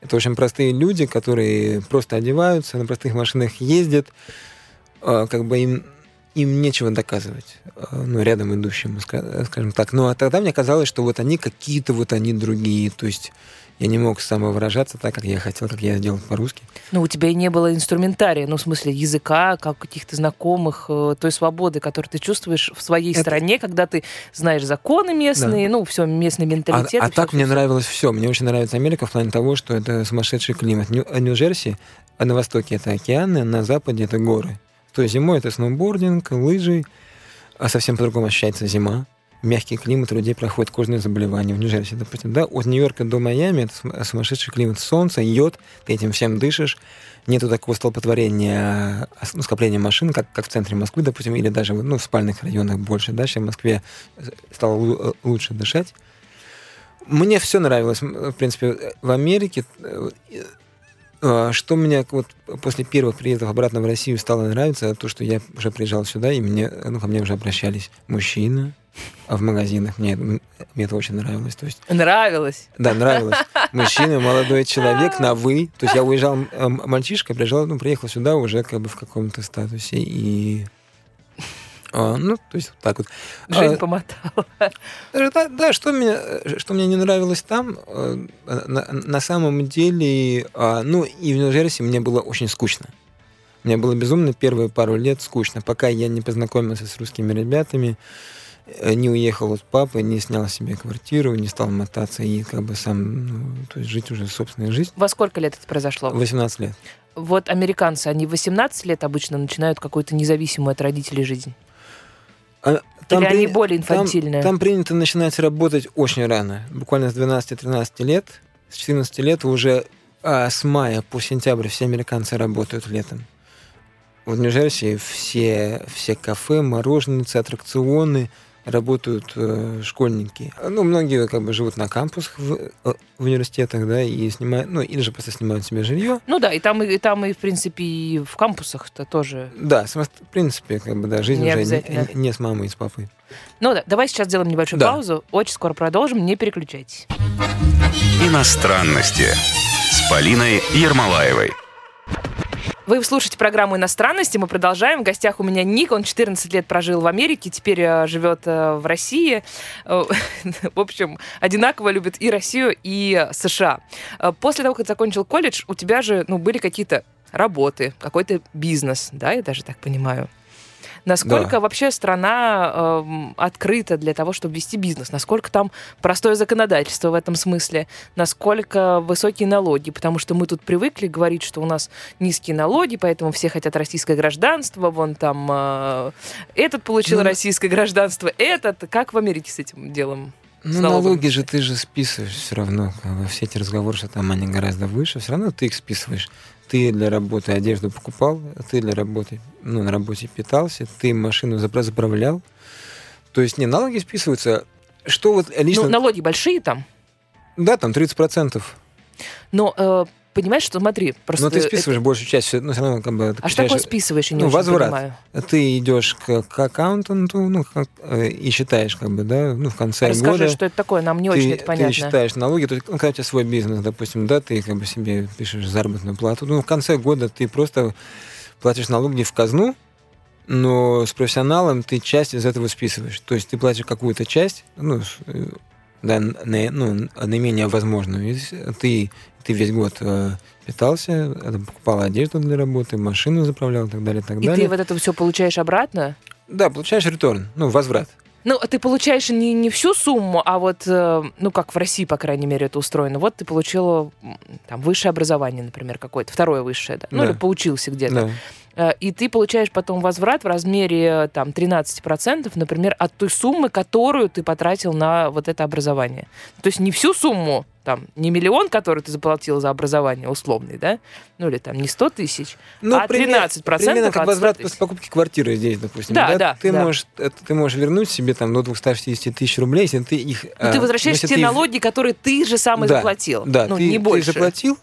Это очень простые люди, которые просто одеваются, на простых машинах ездят, а, как бы им, им нечего доказывать, а, ну, рядом идущим, ска- скажем так. Ну, а тогда мне казалось, что вот они какие-то вот они другие, то есть я не мог самовыражаться так, как я хотел, как я сделал по-русски. Ну, у тебя и не было инструментария, ну, в смысле, языка, как каких-то знакомых, э, той свободы, которую ты чувствуешь в своей Это- стране, когда ты знаешь законы местные, ну, все, местный А, менталитет. а и всё, так всё, мне всё. нравилось все. Мне очень нравится Америка в плане того, что это сумасшедший климат. Нью- а Нью-Джерси, а на востоке это океаны, на западе это горы. То есть зимой это сноубординг, лыжи, а совсем по-другому ощущается зима. Мягкий климат, у людей проходят кожные заболевания. В Нью-Джерси, допустим, да, от Нью-Йорка до Майами это сум- сумасшедший климат. Солнце, йод, ты этим всем дышишь. Нету такого столпотворения, а, ну, скопления машин, как, как в центре Москвы, допустим, или даже ну, в спальных районах больше. Да, сейчас в Москве стало лу- лучше дышать. Мне все нравилось, в принципе, в Америке. Э, Что мне вот после первых приездов обратно в Россию стало нравиться, то, что я уже приезжал сюда, и мне, ну, ко мне уже обращались мужчины, а в магазинах мне, мне это очень нравилось. То есть, Нравилось. да, нравилось. Мужчина, молодой человек на «вы». То есть я уезжал, мальчишка, приезжал, ну, приехал сюда уже как бы в каком-то статусе. И а, ну, то есть вот так вот. Жень А, помотала. Э, Да, да, что, мне, э, что мне не нравилось там, э, на, на самом деле, а, ну, и в Нью-Джерси мне было очень скучно. Мне было безумно первые пару лет скучно, пока я не познакомился с русскими ребятами, не уехал от папы, не снял себе квартиру, не стал мотаться и как бы сам, ну, то есть жить уже собственной жизнью. Во сколько лет это произошло? 18 лет. Вот американцы, они в 18 лет обычно начинают какую-то независимую от родителей жизнь. А Или они при- более там- инфантильные? Там, принято начинать работать очень рано, буквально с 12-13 лет. С 14 лет уже а, с мая по сентябрь все американцы работают летом. В Нью-Джерси все, все кафе, мороженницы, аттракционы работают э, школьники. Ну, многие как бы живут на кампусах в, э, в университетах, да, и снимают, ну, или же просто снимают себе жилье. Ну да, и там, и, и там, и в принципе, и в кампусах-то тоже. Да, в принципе, как бы, да, жизнь Не уже не, не с мамой и с папой. Ну да, давай сейчас сделаем небольшую Да. паузу. Очень скоро продолжим, не переключайтесь. Иностранности с Полиной Ермолаевой. Вы слушаете программу «Иностранности». Мы продолжаем. В гостях у меня Ник. Он 14 лет прожил в Америке, теперь э, живет э, в России. Э, <laughs> В общем, одинаково любит и Россию, и США. После того, как закончил колледж, у тебя же ну, были какие-то работы, какой-то бизнес, да, я даже так понимаю. Насколько Да. вообще страна эм, открыта для того, чтобы вести бизнес? Насколько там простое законодательство в этом смысле? Насколько высокие налоги? Потому что мы тут привыкли говорить, что у нас низкие налоги, поэтому все хотят российское гражданство. Вон там э, этот получил Ну, российское гражданство, этот. Как в Америке с этим делом? Ну, налоги же ты же списываешь все равно. Бы, все эти разговоры, что там они гораздо выше, все равно ты их списываешь. Ты для работы одежду покупал, ты для работы, ну, на работе питался, ты машину запра- заправлял. То есть, не, налоги списываются. Что вот лично... Ну, налоги большие там. Да, там 30%. Но э, понимаешь, что смотри, просто... Но ты это- списываешь большую часть, всё- ну, все равно как бы... А что такое списываешь, я не ну, возврат. понимаю. Ты идешь к, к аккаунтанту, ну, как, э, и считаешь, как бы, да, ну, в конце Расскажи, года... что это такое, нам не ты, очень это понятно. ты считаешь налоги, то есть, ну, когда у тебя свой бизнес, допустим, да, ты как бы себе пишешь заработную плату, ну, в конце года ты просто платишь налоги в казну, но с профессионалом ты часть из этого списываешь. То есть ты платишь какую-то часть, ну, э, да, на- ну, наименее возможную. Ты, ты весь год э, питался, покупал одежду для работы, машину заправлял и так далее, и так И далее. ты вот это все получаешь обратно? Да, получаешь реторн, ну, возврат. Ну, а ты получаешь не, не всю сумму, а вот, э, ну, как в России, по крайней мере, это устроено. Вот ты получила там высшее образование, например, какое-то, второе высшее, да? Ну, Да. или поучился где-то. Да. Э, И ты получаешь потом возврат в размере э, там 13%, например, от той суммы, которую ты потратил на вот это образование. То есть не всю сумму, там, не миллион, который ты заплатил за образование условный, да? Ну, или там не 100 тысяч, а пример- 13% Примерно как от 100 возврат после покупки квартиры здесь, допустим. Да, да, Ты, да. Можешь, это ты можешь вернуть себе там до 260 тысяч рублей, если ты их... Ну, а, ты возвращаешь те ты- налоги, которые ты же сам и Да, заплатил. Да, ну, ты, не ты больше. заплатил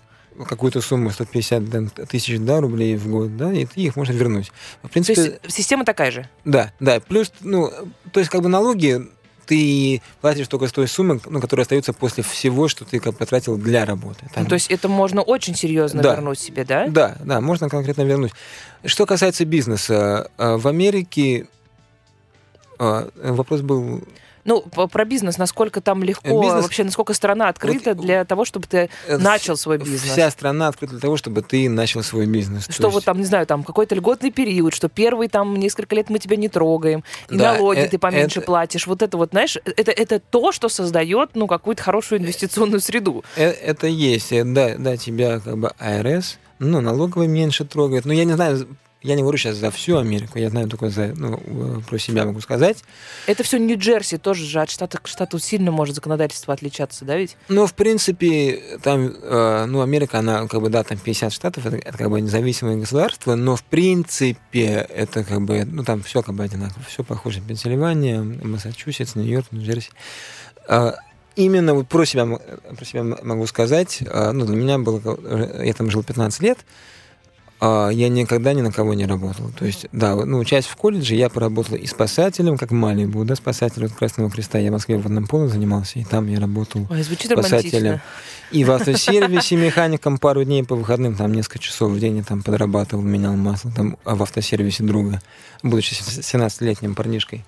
какую-то сумму, 150 да, тысяч да, рублей в год, да, и ты их можешь вернуть. В То принципе, есть система такая же. да, да. Плюс, ну, то есть как бы налоги ты платишь только с той суммы, ну, которая остается после всего, что ты как потратил для работы. Там- Ну, то есть это можно очень серьезно Да. вернуть себе, да? Да, да, можно конкретно вернуть. Что касается бизнеса, э, в Америке э, вопрос был... Ну, про бизнес, насколько там легко, Бизнес- вообще, насколько страна открыта Вот- для того, чтобы ты э, начал свой бизнес. Вся страна открыта для того, чтобы ты начал свой бизнес. То Что вот есть- там, не знаю, там какой-то льготный период, что первый там несколько лет мы тебя не трогаем, и Да, налоги э- ты поменьше это- платишь. Вот это вот, знаешь, это, это то, что создает, ну, какую-то хорошую инвестиционную среду. Э, Это есть, э, да, да, тебя как бы АРС, ну, налоговый меньше трогает. Но я не знаю, я не говорю сейчас за всю Америку, я знаю только за, ну, э, про себя могу сказать. Это все Нью-Джерси тоже же от штата к штату сильно может законодательство отличаться, да ведь? Но, в принципе, там, э, ну, Америка, она, как бы, да, там 50 штатов, это, это как бы независимое государство, но, в принципе, это как бы, ну, там все как бы одинаково, все похоже. Пенсильвания, Массачусетс, Нью-Йорк, Нью-Джерси. А, Именно вот про себя, м- про себя могу сказать, а, ну, для меня было, э, я там жил 15 лет, я никогда ни на кого не работал. То есть, да, ну, часть в колледже я поработал и спасателем, как Малибу, да, спасателем Красного Креста. Я в Москве в одном поле занимался, и там я работал Ой, спасателем. романтично. И в автосервисе механиком пару дней по выходным, там несколько часов в день я там подрабатывал, менял масло там а в автосервисе друга, будучи 17-летним парнишкой.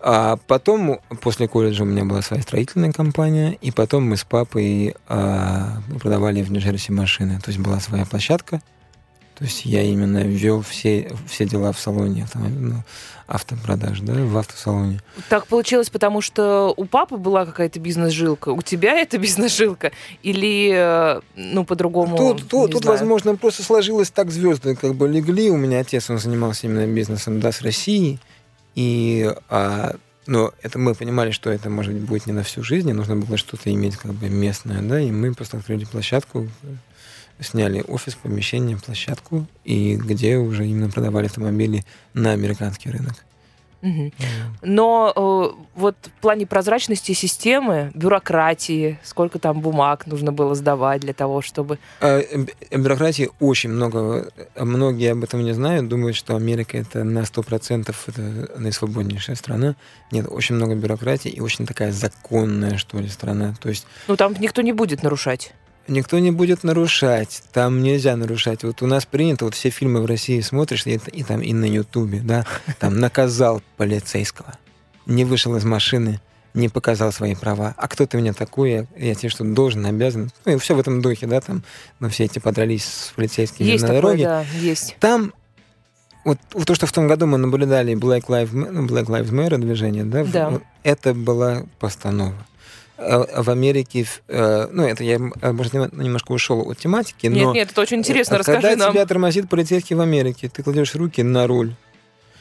А потом, после колледжа, у меня была своя строительная компания, и потом мы с папой а, продавали в Нью-Джерси машины. То есть была своя площадка, то есть я именно вел все, все дела в салоне, ну, автопродаж, да, в автосалоне. Так получилось, потому что у папы была какая-то бизнес-жилка, у тебя это бизнес-жилка, или, э, ну, по-другому, Тут, тут, тут знаю. возможно, просто сложилось так звезды, как бы легли. У меня отец, он занимался именно бизнесом, да, с Россией. И, а, но это мы понимали, что это, может быть, будет не на всю жизнь, нужно было что-то иметь как бы местное, да, и мы просто открыли площадку, сняли офис, помещение, площадку, и где уже именно продавали автомобили на американский рынок. Мгм. Но э, вот в плане прозрачности системы, бюрократии, сколько там бумаг нужно было сдавать для того, чтобы... Э, б- Бюрократии очень много. э, Многие об этом не знают, думают, что Америка это на 100% это наисвободнейшая страна. Нет, очень много бюрократии и очень такая законная, что ли, страна. То есть Ну, там никто не будет нарушать. Никто не будет нарушать, там нельзя нарушать. Вот у нас принято, вот все фильмы в России смотришь, и, и там и на Ютубе, да, <laughs> там наказал полицейского, не вышел из машины, не показал свои права. А кто ты меня такой? Я, я тебе что, должен, обязан? Ну, и все в этом духе, да, там, ну, все эти подрались с полицейскими Есть на такое, дороге. да, есть. Там вот, вот то, что в том году мы наблюдали Black Lives, ну, Black Lives Matter движение, да, Да. это была постанова. А- а В Америке, э, ну, это я, э, может, нем- немножко ушел от тематики, Нет, но нет, это очень интересно, э, расскажи когда нам тебя тормозит полицейский в Америке, ты кладешь руки на руль,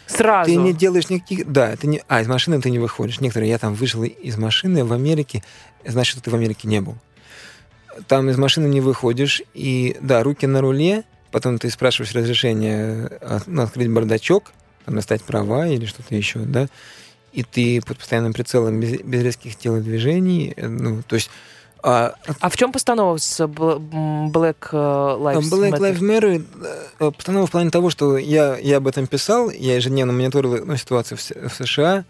сразу. ты не делаешь никаких... Да, ты не... А, из машины ты не выходишь. Некоторые, я там вышел из машины в Америке, значит, что ты в Америке не был. Там из машины не выходишь, и, да, руки на руле, потом ты спрашиваешь разрешение ну, открыть бардачок, там, достать права или что-то еще, да, и ты под постоянным прицелом без, без резких телодвижений, э, ну, то есть... а, А в чем постанова с Black э, Lives Black Matter? Lives Matter постанова в плане того, что я, я об этом писал, я ежедневно мониторил ну, ситуацию в, в США.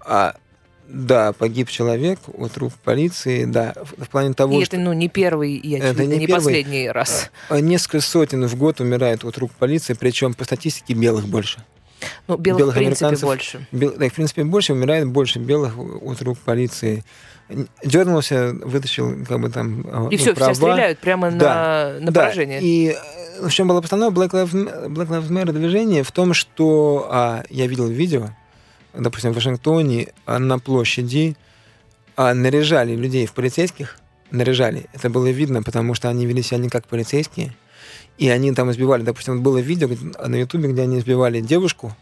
А, да, погиб человек от рук полиции, да, в, в плане того, И что это, ну, не первый и, Это очевидно, не не, первый. последний раз. э, несколько сотен в год умирают от рук полиции, причем по статистике белых больше. Ну, белых, Белых в принципе, больше. Бел- да, их, в принципе, больше, умирает больше белых от рук полиции. Дернулся, вытащил как бы там э, И ну, все, права. все стреляют прямо Да, на, на Да, поражение. И э, в чем была постанова Black Lives, Black Lives Matter движение? В том, что а, я видел видео, допустим, в Вашингтоне а, на площади а, наряжали людей в полицейских, наряжали. Это было видно, потому что они вели себя не как полицейские. И они там избивали, допустим, было видео на Ютубе, где они избивали девушку,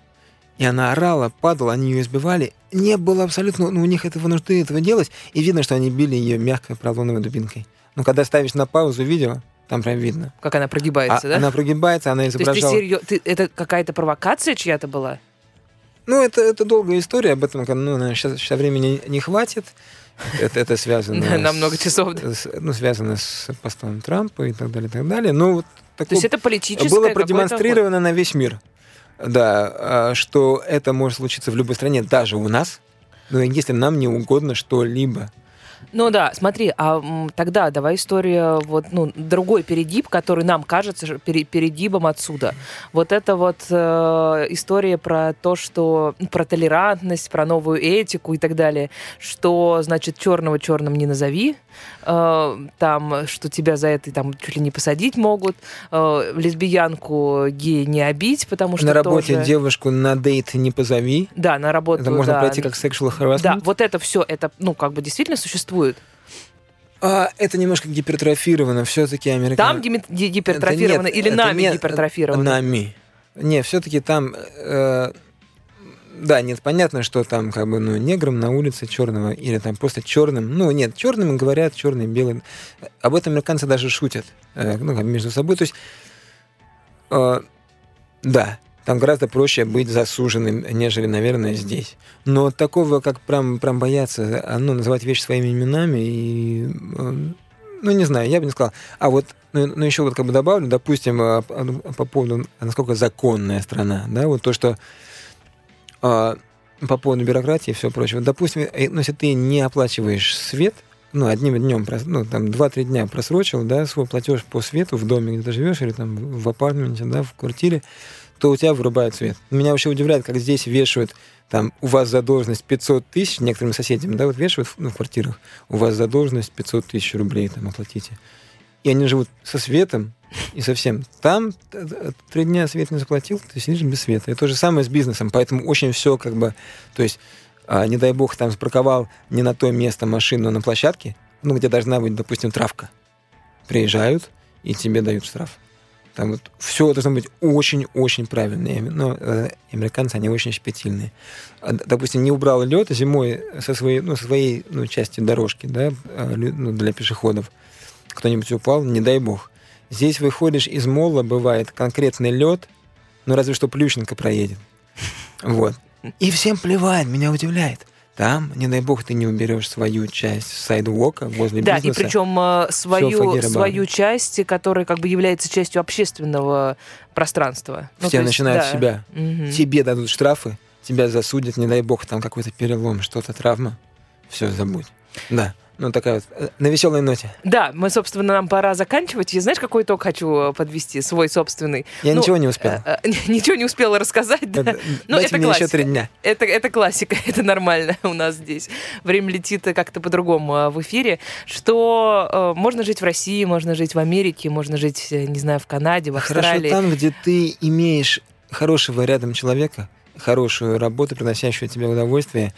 и она орала, падала, они ее избивали. Не было абсолютно, ну, у них этого нужды этого делать, и видно, что они били ее мягкой поролоновой дубинкой. Но когда ставишь на паузу видео, там прям видно. Как она прогибается, А- да? Она прогибается, она То есть ты изображала... серьё- ты- это какая-то провокация чья-то была? Ну, это, это долгая история, об этом ну, наверное, сейчас, сейчас времени не хватит. Это, это связано... <laughs> На с- много часов. ну, связано с постом Трампа и так далее, и так далее. Ну, вот То такое есть это политическое было продемонстрировано на весь мир. Да, а, что это может случиться в любой стране, даже у нас. Но если нам не угодно что-либо. Ну да, смотри, а тогда давай история, вот, ну, другой перегиб, который нам кажется же пере- перегибом отсюда. Вот это вот э, история про то, что ну, про толерантность, про новую этику и так далее, что, значит, черного черным не назови, э, там, что тебя за это там чуть ли не посадить могут, э, лесбиянку гея не обить, потому что на работе тоже- девушку на дейт не позови. Да, на работу, Это можно да. пройти как sexual harassment. Да, вот это все, это, ну, как бы действительно существует. А, это немножко гипертрофировано. Все-таки американцы... Там ги- гипертрофировано Это нет, или это нами нет, гипертрофировано? Нами. Не, все-таки там... э, да, нет, понятно, что там как бы, ну, негром на улице черного или там просто черным. Ну, нет, черным говорят, черный, белый. Об этом американцы даже шутят, э, ну, между собой. То есть, э, да, там гораздо проще быть засуженным, нежели, наверное, здесь. Но такого, как прям, прям бояться, а, ну, называть вещи своими именами и... э, ну, не знаю, я бы не сказал. А вот, ну, ну, еще вот как бы добавлю, допустим, а, по ну, по поводу, насколько законная страна, да, вот то, что а, по поводу бюрократии и все прочее. Допустим, э, ну, если ты не оплачиваешь свет, ну, одним днем, ну, там, 2-3 дня просрочил, да, свой платеж по свету в доме, где ты живешь, или там в апартаменте, да, в квартире, то у тебя вырубают свет. Меня вообще удивляет, как здесь вешают, там, у вас задолженность 500 тысяч, некоторым соседям, да, вот вешают ну, в квартирах, у вас задолженность 500 тысяч рублей, там, оплатите. И они живут со светом и со всем. Там т- т- три дня свет не заплатил, ты сидишь без света. И то же самое с бизнесом, поэтому очень все как бы, то есть, а, не дай бог, там запарковал не на то место машину на площадке, ну, где должна быть, допустим, травка. Приезжают и тебе дают штраф. Там вот все должно быть очень-очень правильно. И, Ну, э, американцы, они очень щепетильные. А, Допустим, не убрал лед зимой со своей, ну, со своей ну, части дорожки да, а, ну, для пешеходов. Кто-нибудь упал, не дай бог. Здесь выходишь из мола, бывает конкретный лед, ну разве что Плющенко проедет. Вот. И всем плевать, меня удивляет. Там, не дай бог, ты не уберешь свою часть сайдвока возле Да, и бизнеса. причем э, свою, свою часть, которая как бы является частью общественного пространства. Ну, Все есть, начинают да. себя. Мгм. Тебе дадут штрафы, тебя засудят, не дай бог, там какой-то перелом, что-то, травма. Все, забудь. Да. Ну, такая вот, э, на веселой ноте. Да, мы, собственно, нам пора заканчивать. И знаешь, какой итог хочу э, подвести, свой собственный? Я Ну, ничего не успел. э, э, <laughs> Ничего не успела рассказать, да? Э, Ну, это мне еще классика. три дня. Это, это классика, <laughs> это нормально у нас здесь. Время летит как-то по-другому в эфире. Что э, можно жить в России, можно жить в Америке, можно жить, не знаю, в Канаде, в Хорошо Австралии. там, где ты имеешь хорошего рядом человека, хорошую работу, приносящую тебе удовольствие.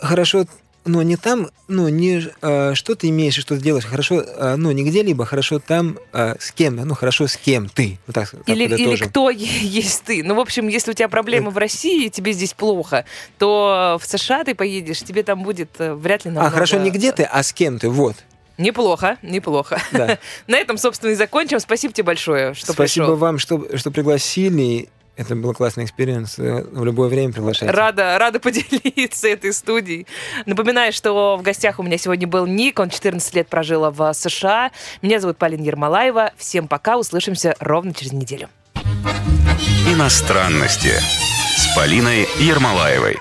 Хорошо, но не там, ну, не э, что ты имеешь и что ты делаешь. Хорошо, э, ну, не где-либо, хорошо там, э, с кем, ну, хорошо, с кем ты. Вот так, Или, или кто <laughs> есть ты. Ну, в общем, если у тебя проблемы в России, и тебе здесь плохо, то в США ты поедешь, тебе там будет э, вряд ли А, намного... хорошо, не где ты, а с кем ты, вот. Неплохо, неплохо. Да. <laughs> На этом, собственно, и закончим. Спасибо тебе большое, что Спасибо пришел. вам, что, что пригласили. Это был классный experience. Э, В любое время приглашайте. Рада, рада поделиться этой студией. Напоминаю, что в гостях у меня сегодня был Ник. Он 14 лет прожил в США. Меня зовут Полина Ермолаева. Всем пока. Услышимся ровно через неделю. Иностранности с Полиной Ермолаевой.